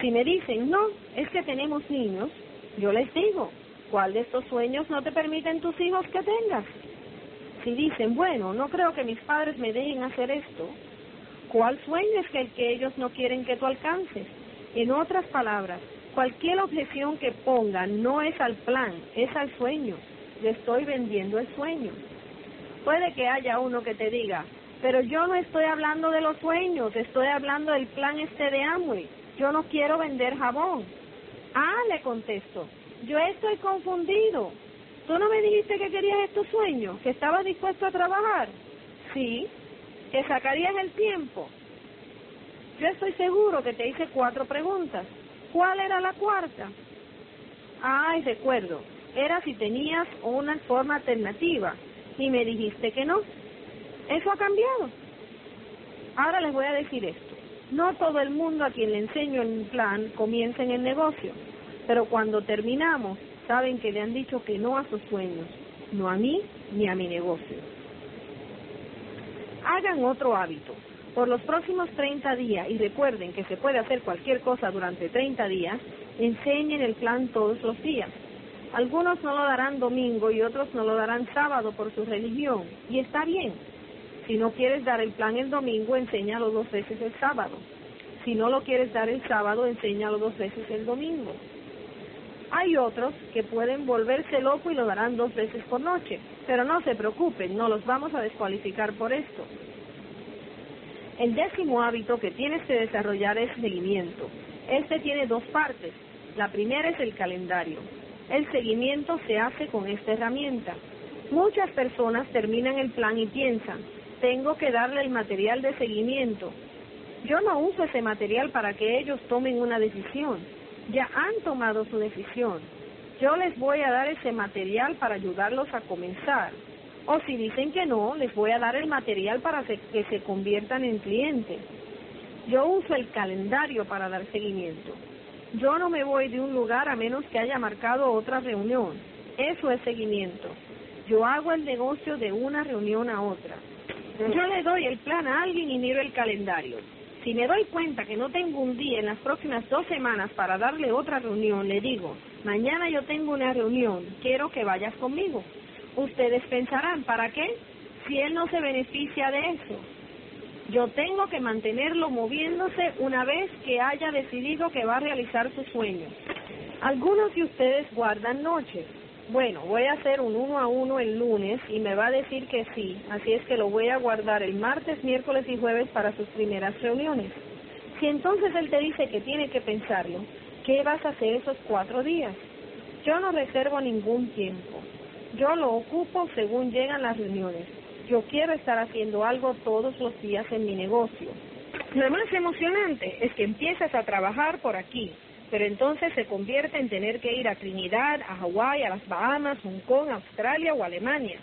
Si me dicen, no, es que tenemos niños, yo les digo, ¿cuál de estos sueños no te permiten tus hijos que tengas? Si dicen, bueno, no creo que mis padres me dejen hacer esto, ¿Cuál sueño es el que ellos no quieren que tú alcances? En otras palabras, cualquier objeción que pongan no es al plan, es al sueño. Le estoy vendiendo el sueño. Puede que haya uno que te diga, pero yo no estoy hablando de los sueños, estoy hablando del plan este de Amway. Yo no quiero vender jabón. Ah, le contesto, yo estoy confundido. ¿Tú no me dijiste que querías estos sueños, que estabas dispuesto a trabajar? Sí, que sacarías el tiempo. Yo estoy seguro que te hice cuatro preguntas. ¿Cuál era la cuarta? Ay, recuerdo, era si tenías una forma alternativa y me dijiste que no. Eso ha cambiado. Ahora les voy a decir esto. No todo el mundo a quien le enseño el plan comienza en el negocio, pero cuando terminamos saben que le han dicho que no a sus sueños, no a mí ni a mi negocio hagan otro hábito. Por los próximos 30 días, y recuerden que se puede hacer cualquier cosa durante 30 días, enseñen el plan todos los días. Algunos no lo darán domingo y otros no lo darán sábado por su religión, y está bien. Si no quieres dar el plan el domingo, enséñalo dos veces el sábado. Si no lo quieres dar el sábado, enséñalo dos veces el domingo. Hay otros que pueden volverse loco y lo darán dos veces por noche, pero no se preocupen, no los vamos a descualificar por esto. El décimo hábito que tienes que desarrollar es seguimiento. Este tiene dos partes. La primera es el calendario. El seguimiento se hace con esta herramienta. Muchas personas terminan el plan y piensan, tengo que darle el material de seguimiento. Yo no uso ese material para que ellos tomen una decisión ya han tomado su decisión. Yo les voy a dar ese material para ayudarlos a comenzar. O si dicen que no, les voy a dar el material para que se conviertan en clientes. Yo uso el calendario para dar seguimiento. Yo no me voy de un lugar a menos que haya marcado otra reunión. Eso es seguimiento. Yo hago el negocio de una reunión a otra. Yo le doy el plan a alguien y miro el calendario. Si me doy cuenta que no tengo un día en las próximas dos semanas para darle otra reunión, le digo, mañana yo tengo una reunión, quiero que vayas conmigo. Ustedes pensarán, ¿para qué? Si él no se beneficia de eso. Yo tengo que mantenerlo moviéndose una vez que haya decidido que va a realizar su sueño. Algunos de ustedes guardan noches. Bueno, voy a hacer un uno a uno el lunes y me va a decir que sí, así es que lo voy a guardar el martes, miércoles y jueves para sus primeras reuniones. Si entonces él te dice que tiene que pensarlo, ¿qué vas a hacer esos cuatro días? Yo no reservo ningún tiempo. Yo lo ocupo según llegan las reuniones. Yo quiero estar haciendo algo todos los días en mi negocio. Lo más emocionante es que empiezas a trabajar por aquí, pero entonces se convierte en tener que ir a Trinidad, a Hawái, a las Bahamas, Hong Kong, Australia o Alemania.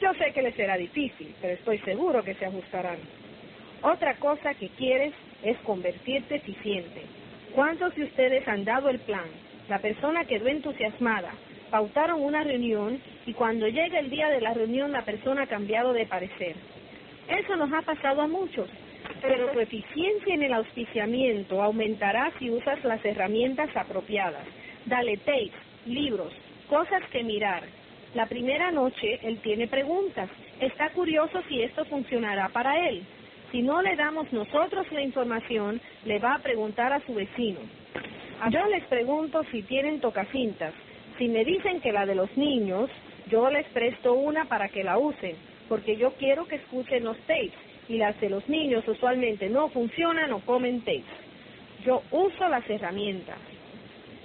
Yo sé que les será difícil, pero estoy seguro que se ajustarán. Otra cosa que quieres es convertirte eficiente. ¿Cuántos de ustedes han dado el plan? La persona quedó entusiasmada, pautaron una reunión y cuando llega el día de la reunión la persona ha cambiado de parecer. Eso nos ha pasado a muchos, pero tu eficiencia en el auspiciamiento aumentará si usas las herramientas apropiadas. Dale tapes, libros, cosas que mirar. La primera noche él tiene preguntas. Está curioso si esto funcionará para él. Si no le damos nosotros la información, le va a preguntar a su vecino. Yo les pregunto si tienen tocacintas. Si me dicen que la de los niños, yo les presto una para que la usen, porque yo quiero que escuchen los tapes y las de los niños usualmente no funcionan o comen tapes. Yo uso las herramientas.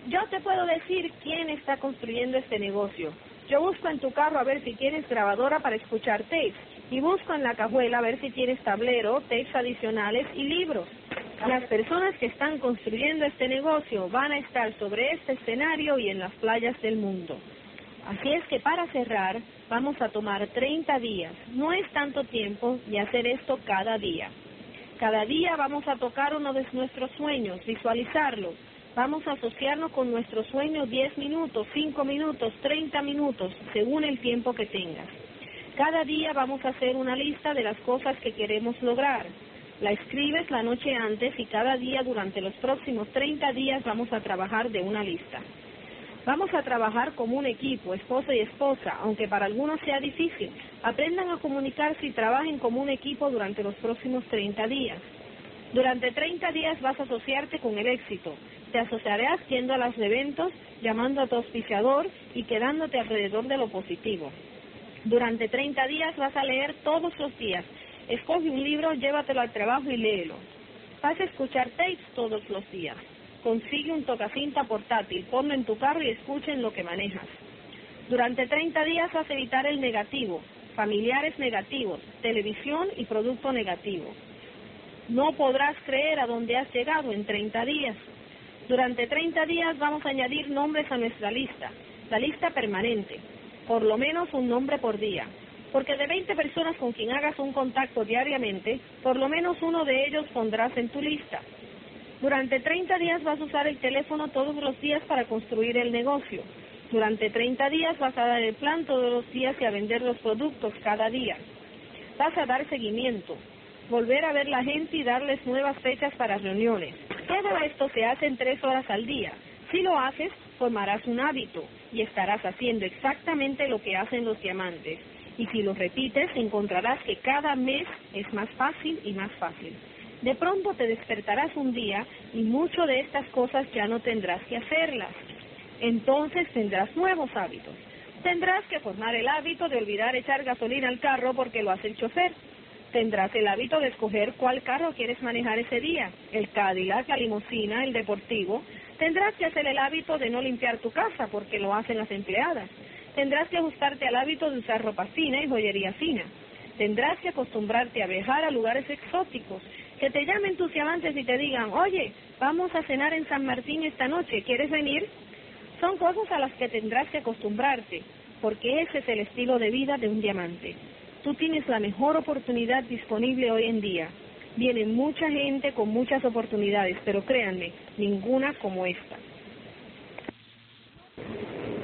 Yo te puedo decir quién está construyendo este negocio. Yo busco en tu carro a ver si tienes grabadora para escuchar tapes y busco en la cajuela a ver si tienes tablero, tapes adicionales y libros. Las personas que están construyendo este negocio van a estar sobre este escenario y en las playas del mundo. Así es que para cerrar, vamos a tomar 30 días. No es tanto tiempo y hacer esto cada día. Cada día vamos a tocar uno de nuestros sueños, visualizarlo. Vamos a asociarnos con nuestro sueño 10 minutos, 5 minutos, 30 minutos, según el tiempo que tengas. Cada día vamos a hacer una lista de las cosas que queremos lograr. La escribes la noche antes y cada día durante los próximos 30 días vamos a trabajar de una lista. Vamos a trabajar como un equipo, esposo y esposa, aunque para algunos sea difícil. Aprendan a comunicarse y trabajen como un equipo durante los próximos 30 días. Durante 30 días vas a asociarte con el éxito. Te asociarás yendo a los eventos, llamando a tu auspiciador y quedándote alrededor de lo positivo. Durante 30 días vas a leer todos los días Escoge un libro, llévatelo al trabajo y léelo. Vas a escuchar tapes todos los días. Consigue un tocacinta portátil, ponlo en tu carro y escuchen lo que manejas. Durante 30 días vas a evitar el negativo, familiares negativos, televisión y producto negativo. No podrás creer a dónde has llegado en 30 días. Durante 30 días vamos a añadir nombres a nuestra lista, la lista permanente, por lo menos un nombre por día. Porque de 20 personas con quien hagas un contacto diariamente, por lo menos uno de ellos pondrás en tu lista. Durante 30 días vas a usar el teléfono todos los días para construir el negocio. Durante 30 días vas a dar el plan todos los días y a vender los productos cada día. Vas a dar seguimiento, volver a ver la gente y darles nuevas fechas para reuniones. Todo esto se hace en tres horas al día. Si lo haces, formarás un hábito y estarás haciendo exactamente lo que hacen los diamantes y si lo repites encontrarás que cada mes es más fácil y más fácil. De pronto te despertarás un día y mucho de estas cosas ya no tendrás que hacerlas. Entonces tendrás nuevos hábitos. Tendrás que formar el hábito de olvidar echar gasolina al carro porque lo hace el chofer. Tendrás el hábito de escoger cuál carro quieres manejar ese día, el Cadillac, la limusina, el deportivo. Tendrás que hacer el hábito de no limpiar tu casa porque lo hacen las empleadas. Tendrás que ajustarte al hábito de usar ropa fina y joyería fina. Tendrás que acostumbrarte a viajar a lugares exóticos, que te llamen tus diamantes y te digan, oye, vamos a cenar en San Martín esta noche, ¿quieres venir? Son cosas a las que tendrás que acostumbrarte. porque ese es el estilo de vida de un diamante. Tú tienes la mejor oportunidad disponible hoy en día. Viene mucha gente con muchas oportunidades, pero créanme, ninguna como esta.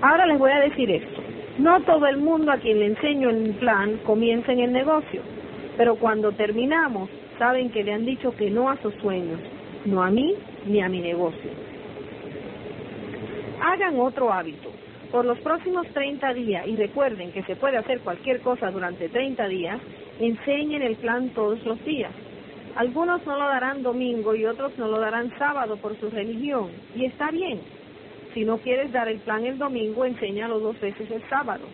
Ahora les voy a decir esto. No todo el mundo a quien le enseño el plan comienza en el negocio, pero cuando terminamos saben que le han dicho que no a sus sueños, no a mí ni a mi negocio. Hagan otro hábito. Por los próximos 30 días, y recuerden que se puede hacer cualquier cosa durante 30 días, enseñen el plan todos los días. Algunos no lo darán domingo y otros no lo darán sábado por su religión, y está bien. Si no quieres dar el plan el domingo, enséñalo dos veces el sábado.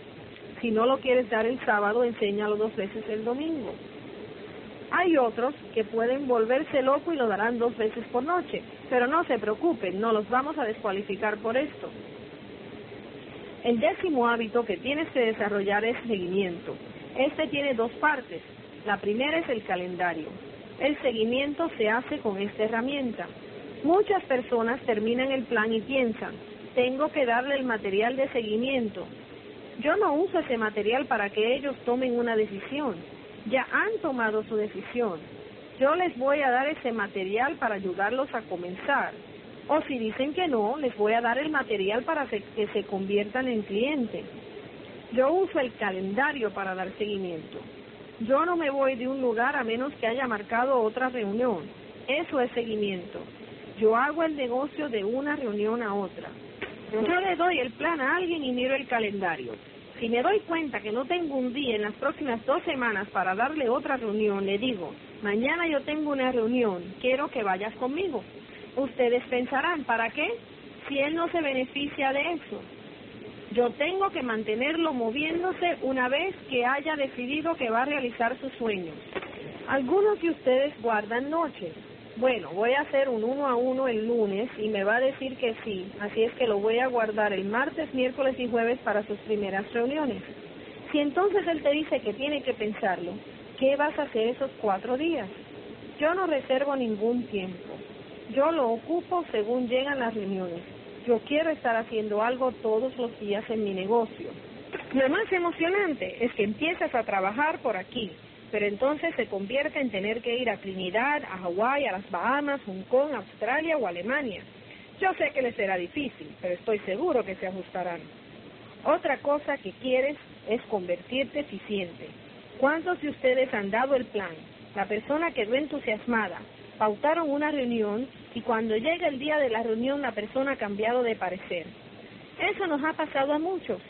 Si no lo quieres dar el sábado, enséñalo dos veces el domingo. Hay otros que pueden volverse loco y lo darán dos veces por noche, pero no se preocupen, no los vamos a descualificar por esto. El décimo hábito que tienes que desarrollar es seguimiento. Este tiene dos partes. La primera es el calendario. El seguimiento se hace con esta herramienta. Muchas personas terminan el plan y piensan, tengo que darle el material de seguimiento. Yo no uso ese material para que ellos tomen una decisión. Ya han tomado su decisión. Yo les voy a dar ese material para ayudarlos a comenzar. O si dicen que no, les voy a dar el material para que se conviertan en clientes. Yo uso el calendario para dar seguimiento. Yo no me voy de un lugar a menos que haya marcado otra reunión. Eso es seguimiento. Yo hago el negocio de una reunión a otra. Yo le doy el plan a alguien y miro el calendario. Si me doy cuenta que no tengo un día en las próximas dos semanas para darle otra reunión, le digo, mañana yo tengo una reunión, quiero que vayas conmigo. Ustedes pensarán, ¿para qué? Si él no se beneficia de eso. Yo tengo que mantenerlo moviéndose una vez que haya decidido que va a realizar sus sueños. Algunos de ustedes guardan noches. Bueno, voy a hacer un uno a uno el lunes y me va a decir que sí, así es que lo voy a guardar el martes, miércoles y jueves para sus primeras reuniones. Si entonces él te dice que tiene que pensarlo, ¿qué vas a hacer esos cuatro días? Yo no reservo ningún tiempo. Yo lo ocupo según llegan las reuniones. Yo quiero estar haciendo algo todos los días en mi negocio. Lo más emocionante es que empiezas a trabajar por aquí, pero entonces se convierte en tener que ir a Trinidad, a Hawái, a las Bahamas, Hong Kong, Australia o Alemania. Yo sé que les será difícil, pero estoy seguro que se ajustarán. Otra cosa que quieres es convertirte eficiente. ¿Cuántos de ustedes han dado el plan? La persona quedó entusiasmada, pautaron una reunión y cuando llega el día de la reunión la persona ha cambiado de parecer. Eso nos ha pasado a muchos,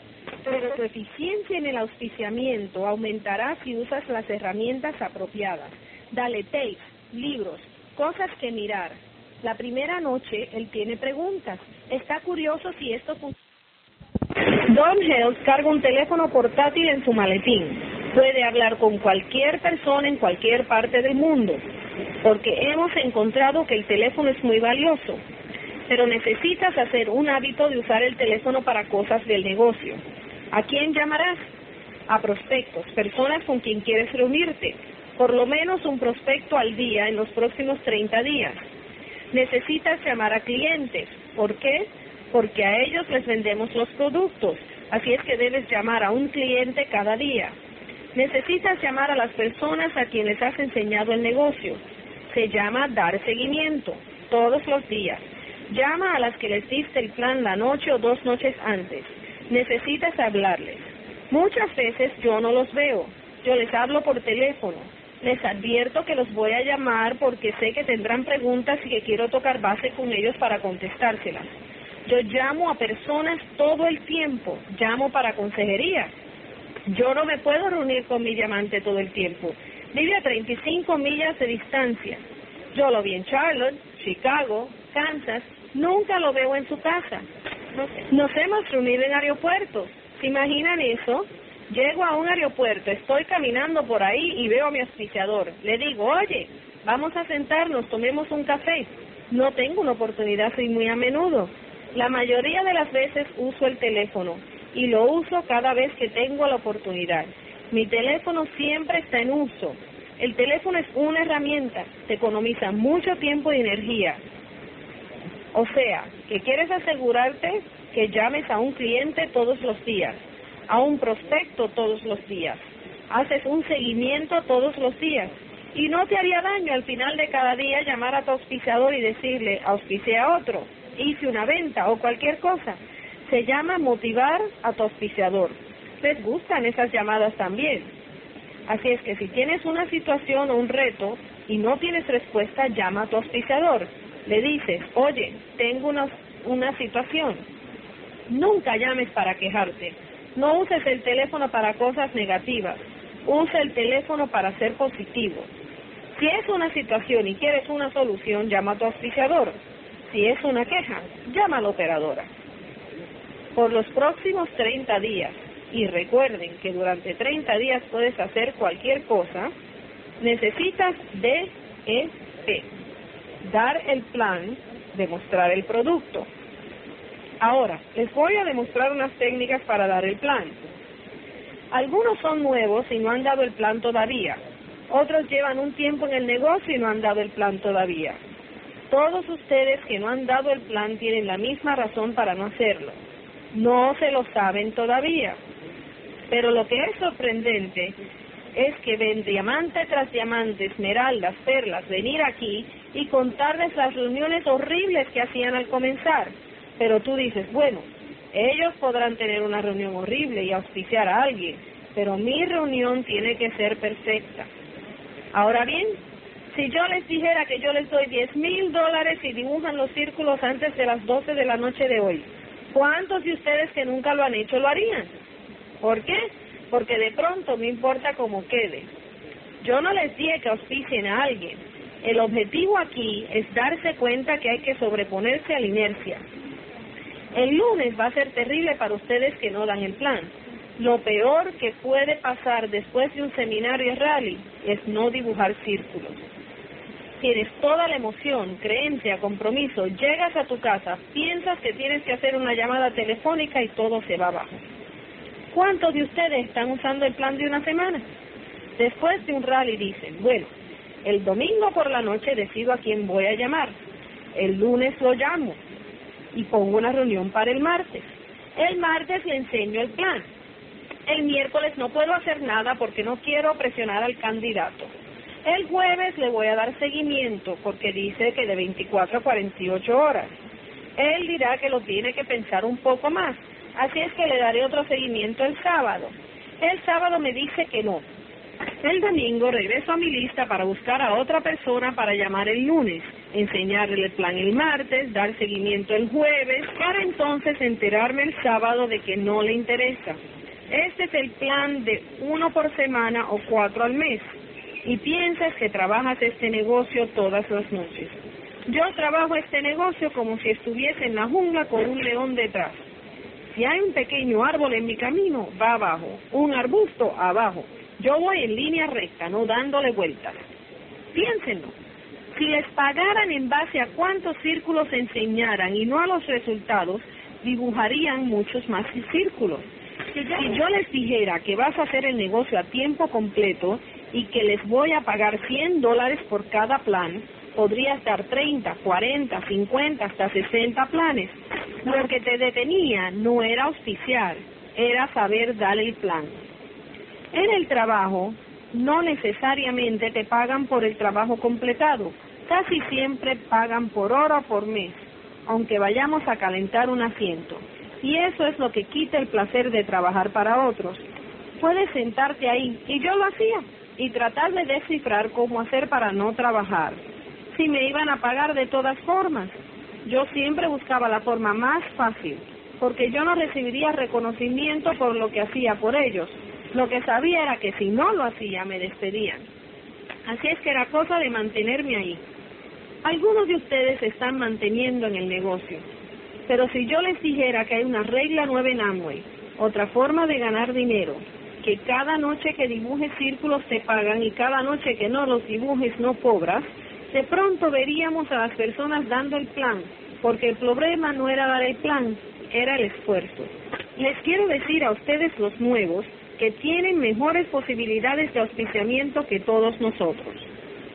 pero tu eficiencia en el auspiciamiento aumentará si usas las herramientas apropiadas. Dale tapes, libros, cosas que mirar. La primera noche él tiene preguntas. Está curioso si esto. Don Hells carga un teléfono portátil en su maletín. Puede hablar con cualquier persona en cualquier parte del mundo porque hemos encontrado que el teléfono es muy valioso, pero necesitas hacer un hábito de usar el teléfono para cosas del negocio. ¿A quién llamarás? A prospectos, personas con quien quieres reunirte, por lo menos un prospecto al día en los próximos 30 días. Necesitas llamar a clientes. ¿Por qué? Porque a ellos les vendemos los productos, así es que debes llamar a un cliente cada día. Necesitas llamar a las personas a quienes has enseñado el negocio. Se llama dar seguimiento, todos los días. Llama a las que les diste el plan la noche o dos noches antes. Necesitas hablarles. Muchas veces yo no los veo. Yo les hablo por teléfono. Les advierto que los voy a llamar porque sé que tendrán preguntas y que quiero tocar base con ellos para contestárselas. Yo llamo a personas todo el tiempo. Llamo para consejería yo no me puedo reunir con mi diamante todo el tiempo. Vive a 35 millas de distancia. Yo lo vi en Charlotte, Chicago, Kansas. Nunca lo veo en su casa. Nos hemos reunido en aeropuertos. ¿Se imaginan eso? Llego a un aeropuerto, estoy caminando por ahí y veo a mi auspiciador. Le digo, oye, vamos a sentarnos, tomemos un café. No tengo una oportunidad así muy a menudo. La mayoría de las veces uso el teléfono y lo uso cada vez que tengo la oportunidad. Mi teléfono siempre está en uso. El teléfono es una herramienta, te economiza mucho tiempo y energía. O sea, que quieres asegurarte que llames a un cliente todos los días. a un prospecto todos los días. Haces un seguimiento todos los días. Y no te haría daño al final de cada día llamar a tu auspiciador y decirle, auspicié a otro, hice una venta o cualquier cosa. Se llama motivar a tu auspiciador. Les gustan esas llamadas también. Así es que si tienes una situación o un reto y no tienes respuesta, llama a tu auspiciador. Le dices, oye, tengo una, una situación. Nunca llames para quejarte. No uses el teléfono para cosas negativas. Usa el teléfono para ser positivo. Si es una situación y quieres una solución, llama a tu auspiciador. Si es una queja, llama a la operadora. Por los próximos 30 días, y recuerden que durante 30 días puedes hacer cualquier cosa, necesitas DEP, dar el plan, demostrar el producto. Ahora, les voy a demostrar unas técnicas para dar el plan. Algunos son nuevos y no han dado el plan todavía. Otros llevan un tiempo en el negocio y no han dado el plan todavía. Todos ustedes que no han dado el plan tienen la misma razón para no hacerlo. No se lo saben todavía. Pero lo que es sorprendente es que ven diamante tras diamante, esmeraldas, perlas, venir aquí y contarles las reuniones horribles que hacían al comenzar. Pero tú dices, bueno, ellos podrán tener una reunión horrible y auspiciar a alguien, pero mi reunión tiene que ser perfecta. Ahora bien, si yo les dijera que yo les doy 10 mil dólares y dibujan los círculos antes de las 12 de la noche de hoy, ¿cuántos de ustedes que nunca lo han hecho lo harían? ¿Por qué? Porque de pronto no importa cómo quede. Yo no les dije que auspicien a alguien. El objetivo aquí es darse cuenta que hay que sobreponerse a la inercia. El lunes va a ser terrible para ustedes que no dan el plan. Lo peor que puede pasar después de un seminario rally es no dibujar círculos. Tienes toda la emoción, creencia, compromiso, llegas a tu casa, piensas que tienes que hacer una llamada telefónica y todo se va abajo. ¿Cuántos de ustedes están usando el plan de una semana? Después de un rally dicen, bueno, el domingo por la noche decido a quién voy a llamar. El lunes lo llamo y pongo una reunión para el martes. El martes le enseño el plan el miércoles no puedo hacer nada porque no quiero presionar al candidato. El jueves le voy a dar seguimiento porque dice que de 24 a 48 horas. Él dirá que lo tiene que pensar un poco más. Así es que le daré otro seguimiento el sábado. El sábado me dice que no. El domingo regreso a mi lista para buscar a otra persona para llamar el lunes, enseñarle el plan el martes, dar seguimiento el jueves, para entonces enterarme el sábado de que no le interesa. Este es el plan de uno por semana o cuatro al mes y piensas que trabajas este negocio todas las noches. Yo trabajo este negocio como si estuviese en la jungla con un león detrás. Si hay un pequeño árbol en mi camino, va abajo. Un arbusto, abajo. Yo voy en línea recta, no dándole vueltas. Piénsenlo. Si les pagaran en base a cuántos círculos enseñaran y no a los resultados, dibujarían muchos más círculos. Si yo les dijera que vas a hacer el negocio a tiempo completo y que les voy a pagar 100 dólares por cada plan, podrías dar 30, 40, 50, hasta 60 planes. Lo que te detenía no era auspiciar, era saber dar el plan. En el trabajo, no necesariamente te pagan por el trabajo completado, casi siempre pagan por hora o por mes, aunque vayamos a calentar un asiento. Y eso es lo que quita el placer de trabajar para otros. Puedes sentarte ahí, y yo lo hacía, y tratar de descifrar cómo hacer para no trabajar. Si me iban a pagar de todas formas, yo siempre buscaba la forma más fácil, porque yo no recibiría reconocimiento por lo que hacía por ellos. Lo que sabía era que si no lo hacía, me despedían. Así es que era cosa de mantenerme ahí. Algunos de ustedes se están manteniendo en el negocio, pero si yo les dijera que hay una regla nueva en Amway, otra forma de ganar dinero, que cada noche que dibujes círculos te pagan y cada noche que no los dibujes no cobras, de pronto veríamos a las personas dando el plan, porque el problema no era dar el plan, era el esfuerzo. Les quiero decir a ustedes los nuevos que tienen mejores posibilidades de auspiciamiento que todos nosotros.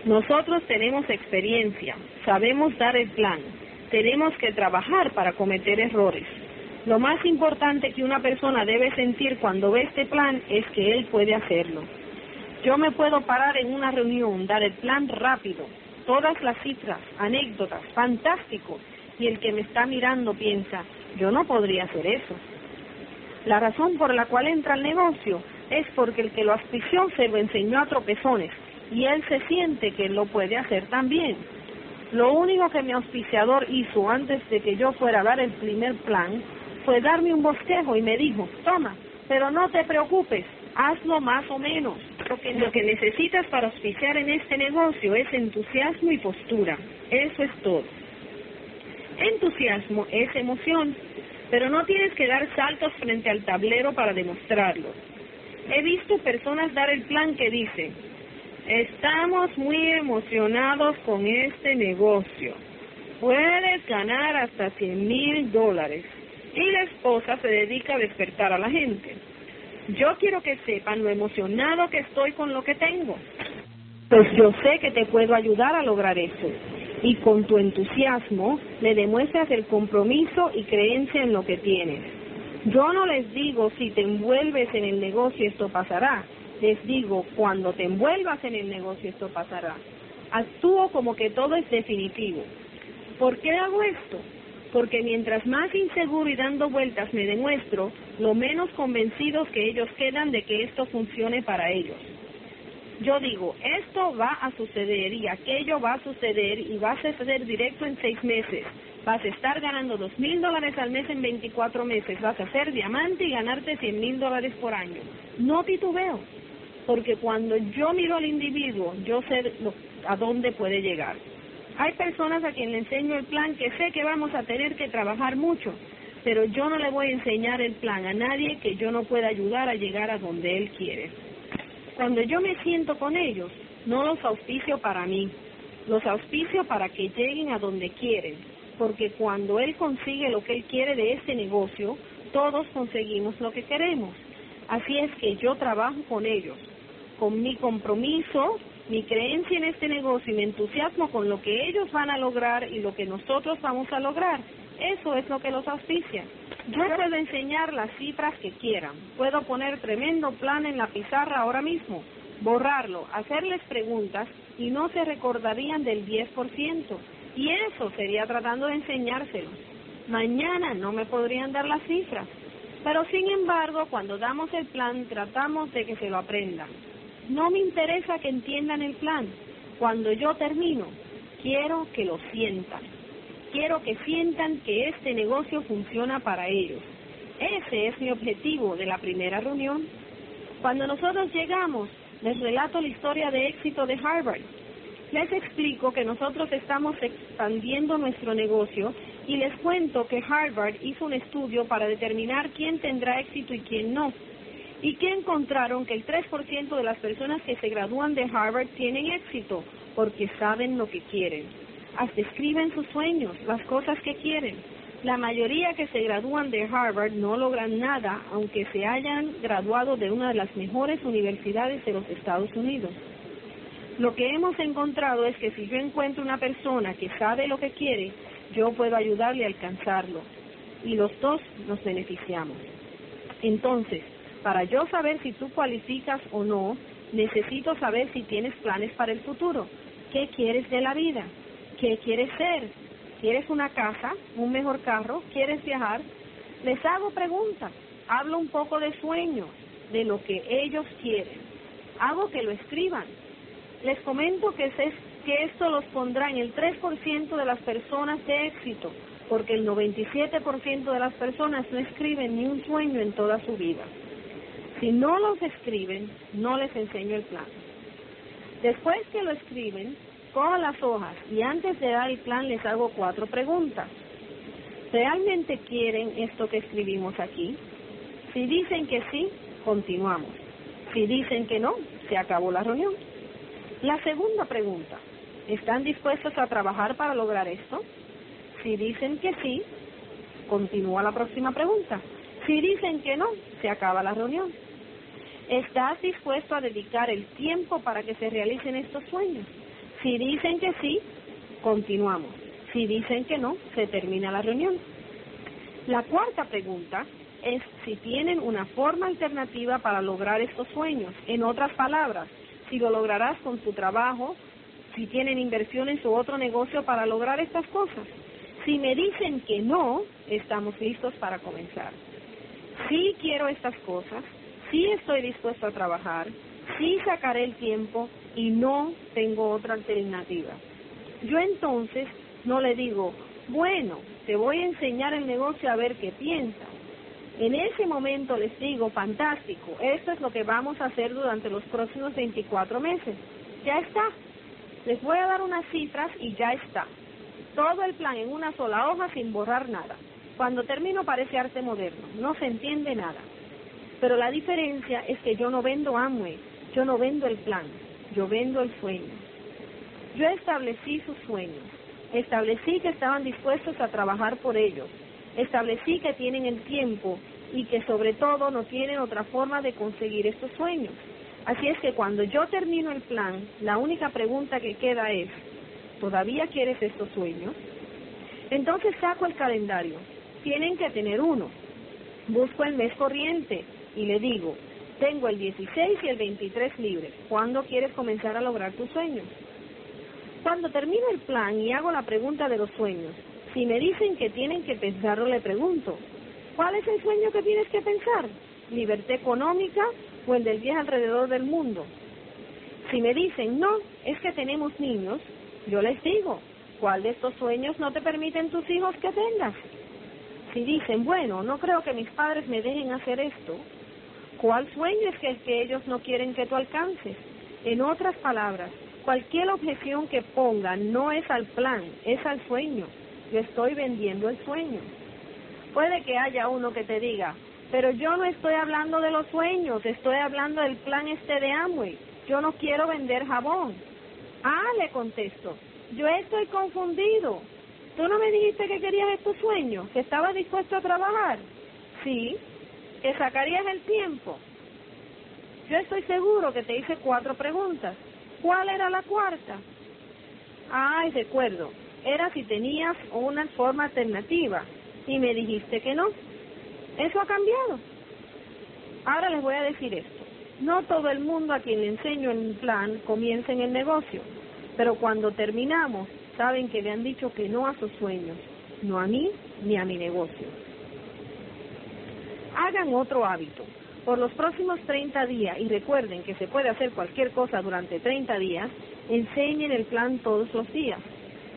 Nosotros tenemos experiencia, sabemos dar el plan, tenemos que trabajar para cometer errores. Lo más importante que una persona debe sentir cuando ve este plan es que él puede hacerlo. Yo me puedo parar en una reunión, dar el plan rápido, todas las cifras, anécdotas, fantástico, y el que me está mirando piensa, yo no podría hacer eso. La razón por la cual entra al negocio es porque el que lo auspició se lo enseñó a tropezones y él se siente que lo puede hacer también. Lo único que mi auspiciador hizo antes de que yo fuera a dar el primer plan fue darme un bosquejo y me dijo, toma, pero no te preocupes, hazlo más o menos. Lo que, lo que necesitas para auspiciar en este negocio es entusiasmo y postura. Eso es todo. Entusiasmo es emoción, pero no tienes que dar saltos frente al tablero para demostrarlo. He visto personas dar el plan que dice, estamos muy emocionados con este negocio. Puedes ganar hasta 100 mil dólares y la esposa se dedica a despertar a la gente. Yo quiero que sepan lo emocionado que estoy con lo que tengo. Pues yo sé que te puedo ayudar a lograr eso. Y con tu entusiasmo le demuestras el compromiso y creencia en lo que tienes. Yo no les digo si te envuelves en el negocio esto pasará. Les digo cuando te envuelvas en el negocio esto pasará. Actúo como que todo es definitivo. ¿Por qué hago esto? Porque mientras más inseguro y dando vueltas me demuestro, lo menos convencidos que ellos quedan de que esto funcione para ellos. Yo digo, esto va a suceder y aquello va a suceder y va a suceder directo en seis meses. Vas a estar ganando dos mil dólares al mes en 24 meses. Vas a ser diamante y ganarte cien mil dólares por año. No titubeo, porque cuando yo miro al individuo, yo sé a dónde puede llegar. Hay personas a quien le enseño el plan que sé que vamos a tener que trabajar mucho, pero yo no le voy a enseñar el plan a nadie que yo no pueda ayudar a llegar a donde él quiere. Cuando yo me siento con ellos, no los auspicio para mí, los auspicio para que lleguen a donde quieren, porque cuando él consigue lo que él quiere de este negocio, todos conseguimos lo que queremos. Así es que yo trabajo con ellos, con mi compromiso, mi creencia en este negocio y mi entusiasmo con lo que ellos van a lograr y lo que nosotros vamos a lograr. Eso es lo que los auspicia. Yo puedo enseñar las cifras que quieran, puedo poner tremendo plan en la pizarra ahora mismo, borrarlo, hacerles preguntas y no se recordarían del 10%. Y eso sería tratando de enseñárselos. Mañana no me podrían dar las cifras. Pero sin embargo, cuando damos el plan, tratamos de que se lo aprendan. No me interesa que entiendan el plan. Cuando yo termino, quiero que lo sientan. Quiero que sientan que este negocio funciona para ellos. Ese es mi objetivo de la primera reunión. Cuando nosotros llegamos, les relato la historia de éxito de Harvard. Les explico que nosotros estamos expandiendo nuestro negocio y les cuento que Harvard hizo un estudio para determinar quién tendrá éxito y quién no y que encontraron que el 3% de las personas que se gradúan de Harvard tienen éxito porque saben lo que quieren. Hasta escriben sus sueños, las cosas que quieren. La mayoría que se gradúan de Harvard no logran nada aunque se hayan graduado de una de las mejores universidades de los Estados Unidos. Lo que hemos encontrado es que si yo encuentro una persona que sabe lo que quiere, yo puedo ayudarle a alcanzarlo. Y los dos nos beneficiamos. Entonces, para yo saber si tú cualificas o no, necesito saber si tienes planes para el futuro. ¿Qué quieres de la vida? ¿Qué quieres ser? ¿Quieres una casa, un mejor carro? ¿Quieres viajar? Les hago preguntas, hablo un poco de sueños, de lo que ellos quieren. Hago que lo escriban. Les comento que, que esto los pondrá en el 3% de las personas de éxito, porque el 97% de las personas no escriben ni un sueño en toda su vida. Si no los escriben, no les enseño el plan. Después que lo escriben, cojo las hojas y antes de dar el plan les hago cuatro preguntas. ¿Realmente quieren esto que escribimos aquí? Si dicen que sí, continuamos. Si dicen que no, se acabó la reunión. La segunda pregunta, ¿están dispuestos a trabajar para lograr esto? Si dicen que sí, continúa la próxima pregunta. Si dicen que no, se acaba la reunión. ¿Estás dispuesto a dedicar el tiempo para que se realicen estos sueños? Si dicen que sí, continuamos. Si dicen que no, se termina la reunión. La cuarta pregunta es si tienen una forma alternativa para lograr estos sueños. En otras palabras, si lo lograrás con tu trabajo, si tienen inversiones u otro negocio para lograr estas cosas. Si me dicen que no, estamos listos para comenzar. Sí quiero estas cosas, sí estoy dispuesto a trabajar, sí sacaré el tiempo y no tengo otra alternativa. Yo entonces no le digo, bueno, te voy a enseñar el negocio a ver qué piensa. En ese momento les digo, fantástico, esto es lo que vamos a hacer durante los próximos 24 meses. Ya está. Les voy a dar unas cifras y ya está. Todo el plan en una sola hoja sin borrar nada. Cuando termino parece arte moderno, no se entiende nada. Pero la diferencia es que yo no vendo Amway, yo no vendo el plan, yo vendo el sueño. Yo establecí sus sueños, establecí que estaban dispuestos a trabajar por ellos, establecí que tienen el tiempo y que sobre todo no tienen otra forma de conseguir estos sueños. Así es que cuando yo termino el plan, la única pregunta que queda es, ¿todavía quieres estos sueños? Entonces saco el calendario. Tienen que tener uno. Busco el mes corriente y le digo, tengo el 16 y el 23 libres. ¿Cuándo quieres comenzar a lograr tus sueños? Cuando termino el plan y hago la pregunta de los sueños, si me dicen que tienen que pensarlo, le pregunto, ¿cuál es el sueño que tienes que pensar? ¿Libertad económica o el del viaje alrededor del mundo? Si me dicen, no, es que tenemos niños, yo les digo, ¿cuál de estos sueños no te permiten tus hijos que tengas? Si dicen, bueno, no creo que mis padres me dejen hacer esto, ¿Cuál sueño es el que ellos no quieren que tú alcances? En otras palabras, cualquier objeción que pongan no es al plan, es al sueño. Yo estoy vendiendo el sueño. Puede que haya uno que te diga, pero yo no estoy hablando de los sueños, estoy hablando del plan este de Amway. Yo no quiero vender jabón. Ah, le contesto, yo estoy confundido. ¿Tú no me dijiste que querías estos sueños, que estabas dispuesto a trabajar? Sí, que sacarías el tiempo. Yo estoy seguro que te hice cuatro preguntas. ¿Cuál era la cuarta? Ay, recuerdo, era si tenías una forma alternativa y me dijiste que no. Eso ha cambiado. Ahora les voy a decir esto. No todo el mundo a quien le enseño el plan comienza en el negocio, pero cuando terminamos saben que le han dicho que no a sus sueños, no a mí ni a mi negocio hagan otro hábito. Por los próximos 30 días, y recuerden que se puede hacer cualquier cosa durante 30 días, enseñen el plan todos los días.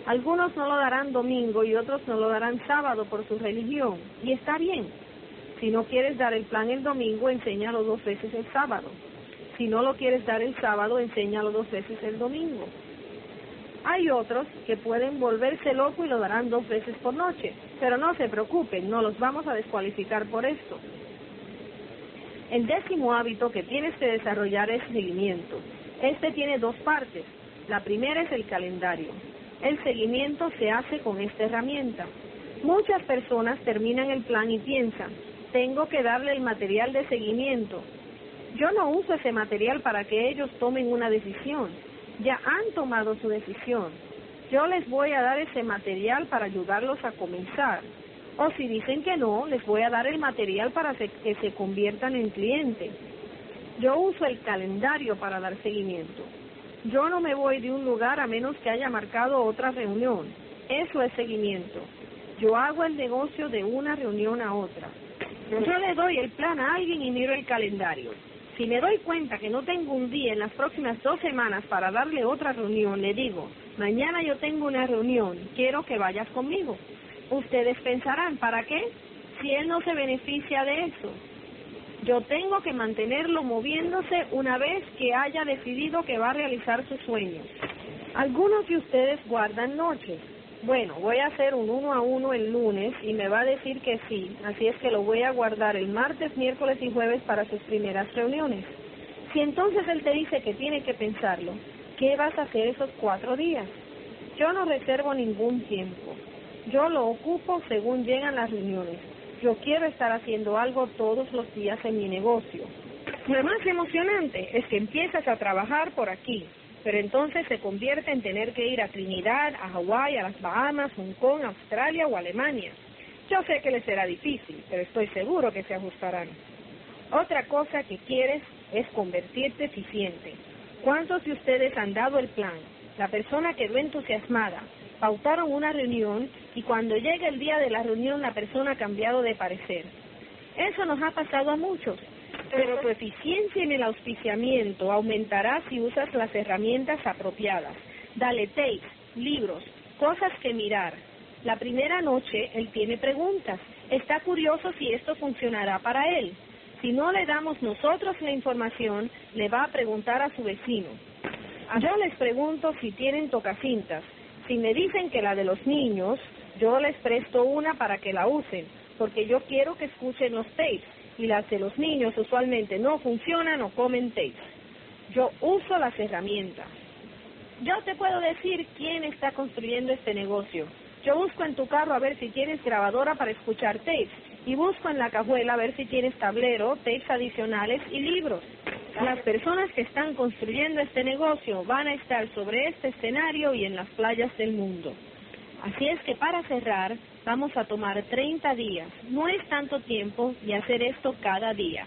Algunos no lo darán domingo y otros no lo darán sábado por su religión, y está bien. Si no quieres dar el plan el domingo, enséñalo dos veces el sábado. Si no lo quieres dar el sábado, enséñalo dos veces el domingo. Hay otros que pueden volverse loco y lo darán dos veces por noche, pero no se preocupen, no los vamos a descualificar por esto. El décimo hábito que tienes que desarrollar es seguimiento. Este tiene dos partes. La primera es el calendario. El seguimiento se hace con esta herramienta. Muchas personas terminan el plan y piensan, tengo que darle el material de seguimiento. Yo no uso ese material para que ellos tomen una decisión ya han tomado su decisión. Yo les voy a dar ese material para ayudarlos a comenzar. O si dicen que no, les voy a dar el material para que se conviertan en clientes. Yo uso el calendario para dar seguimiento. Yo no me voy de un lugar a menos que haya marcado otra reunión. Eso es seguimiento. Yo hago el negocio de una reunión a otra. Yo le doy el plan a alguien y miro el calendario. Si me doy cuenta que no tengo un día en las próximas dos semanas para darle otra reunión, le digo, mañana yo tengo una reunión, quiero que vayas conmigo. Ustedes pensarán, ¿para qué? Si él no se beneficia de eso. Yo tengo que mantenerlo moviéndose una vez que haya decidido que va a realizar sus sueños. Algunos de ustedes guardan noches, bueno, voy a hacer un uno a uno el lunes y me va a decir que sí, así es que lo voy a guardar el martes, miércoles y jueves para sus primeras reuniones. Si entonces él te dice que tiene que pensarlo, ¿qué vas a hacer esos cuatro días? Yo no reservo ningún tiempo. Yo lo ocupo según llegan las reuniones. Yo quiero estar haciendo algo todos los días en mi negocio. Lo más emocionante es que empiezas a trabajar por aquí, pero entonces se convierte en tener que ir a Trinidad, a Hawái, a las Bahamas, Hong Kong, Australia o Alemania. Yo sé que les será difícil, pero estoy seguro que se ajustarán. Otra cosa que quieres es convertirte eficiente. ¿Cuántos de ustedes han dado el plan? La persona quedó entusiasmada, pautaron una reunión y cuando llega el día de la reunión la persona ha cambiado de parecer. Eso nos ha pasado a muchos, pero tu eficiencia en el auspiciamiento aumentará si usas las herramientas apropiadas. Dale tapes, libros, cosas que mirar. La primera noche él tiene preguntas. Está curioso si esto funcionará para él. Si no le damos nosotros la información, le va a preguntar a su vecino. Yo les pregunto si tienen tocacintas. Si me dicen que la de los niños, yo les presto una para que la usen, porque yo quiero que escuchen los tapes y las de los niños usualmente no funcionan o comen tapes. Yo uso las herramientas. Yo te puedo decir quién está construyendo este negocio. Yo busco en tu carro a ver si tienes grabadora para escuchar tapes y busco en la cajuela a ver si tienes tablero, tapes adicionales y libros. Las personas que están construyendo este negocio van a estar sobre este escenario y en las playas del mundo. Así es que para cerrar, vamos a tomar 30 días, no es tanto tiempo, y hacer esto cada día.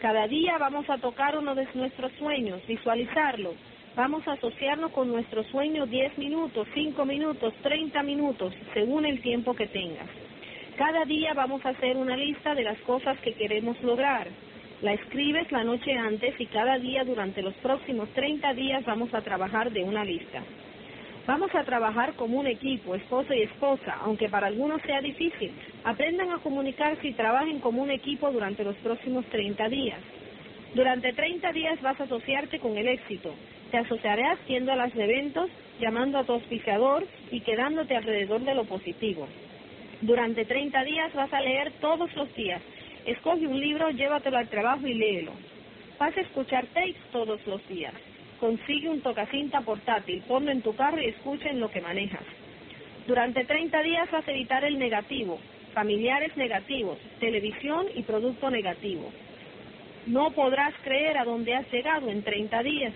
Cada día vamos a tocar uno de nuestros sueños, visualizarlo. Vamos a asociarnos con nuestro sueño 10 minutos, 5 minutos, 30 minutos, según el tiempo que tengas. Cada día vamos a hacer una lista de las cosas que queremos lograr. La escribes la noche antes y cada día durante los próximos 30 días vamos a trabajar de una lista. Vamos a trabajar como un equipo, esposo y esposa, aunque para algunos sea difícil. Aprendan a comunicarse y trabajen como un equipo durante los próximos 30 días. Durante 30 días vas a asociarte con el éxito. Te asociarás yendo a los eventos, llamando a tu auspiciador y quedándote alrededor de lo positivo. Durante 30 días vas a leer todos los días. Escoge un libro, llévatelo al trabajo y léelo. Vas a escuchar tapes todos los días. Consigue un tocacinta portátil, ponlo en tu carro y escuchen lo que manejas. Durante 30 días vas a evitar el negativo, familiares negativos, televisión y producto negativo. No podrás creer a dónde has llegado en 30 días.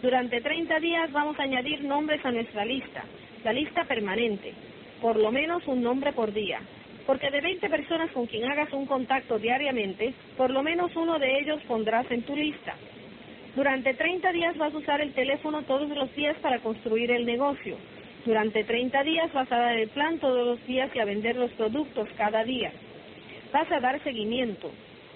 Durante 30 días vamos a añadir nombres a nuestra lista, la lista permanente, por lo menos un nombre por día. Porque de 20 personas con quien hagas un contacto diariamente, por lo menos uno de ellos pondrás en tu lista. Durante 30 días vas a usar el teléfono todos los días para construir el negocio. Durante 30 días vas a dar el plan todos los días y a vender los productos cada día. Vas a dar seguimiento,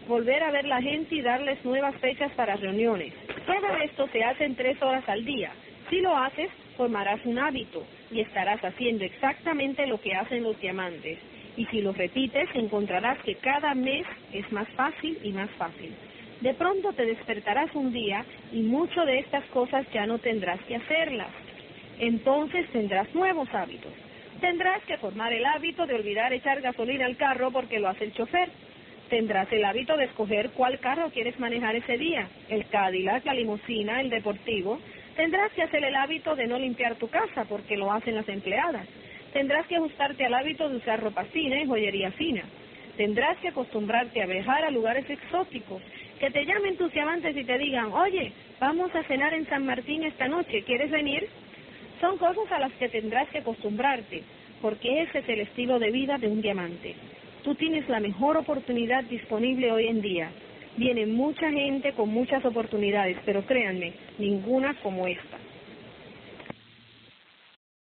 volver a ver la gente y darles nuevas fechas para reuniones. Todo esto se hace en tres horas al día. Si lo haces, formarás un hábito y estarás haciendo exactamente lo que hacen los diamantes. Y si lo repites, encontrarás que cada mes es más fácil y más fácil. De pronto te despertarás un día y mucho de estas cosas ya no tendrás que hacerlas. Entonces tendrás nuevos hábitos. Tendrás que formar el hábito de olvidar echar gasolina al carro porque lo hace el chofer. Tendrás el hábito de escoger cuál carro quieres manejar ese día, el Cadillac, la limusina, el deportivo. Tendrás que hacer el hábito de no limpiar tu casa porque lo hacen las empleadas. Tendrás que ajustarte al hábito de usar ropa fina y joyería fina. Tendrás que acostumbrarte a viajar a lugares exóticos que te llamen tus diamantes y te digan, oye, vamos a cenar en San Martín esta noche, ¿quieres venir? Son cosas a las que tendrás que acostumbrarte, porque ese es el estilo de vida de un diamante. Tú tienes la mejor oportunidad disponible hoy en día. Viene mucha gente con muchas oportunidades, pero créanme, ninguna como esta.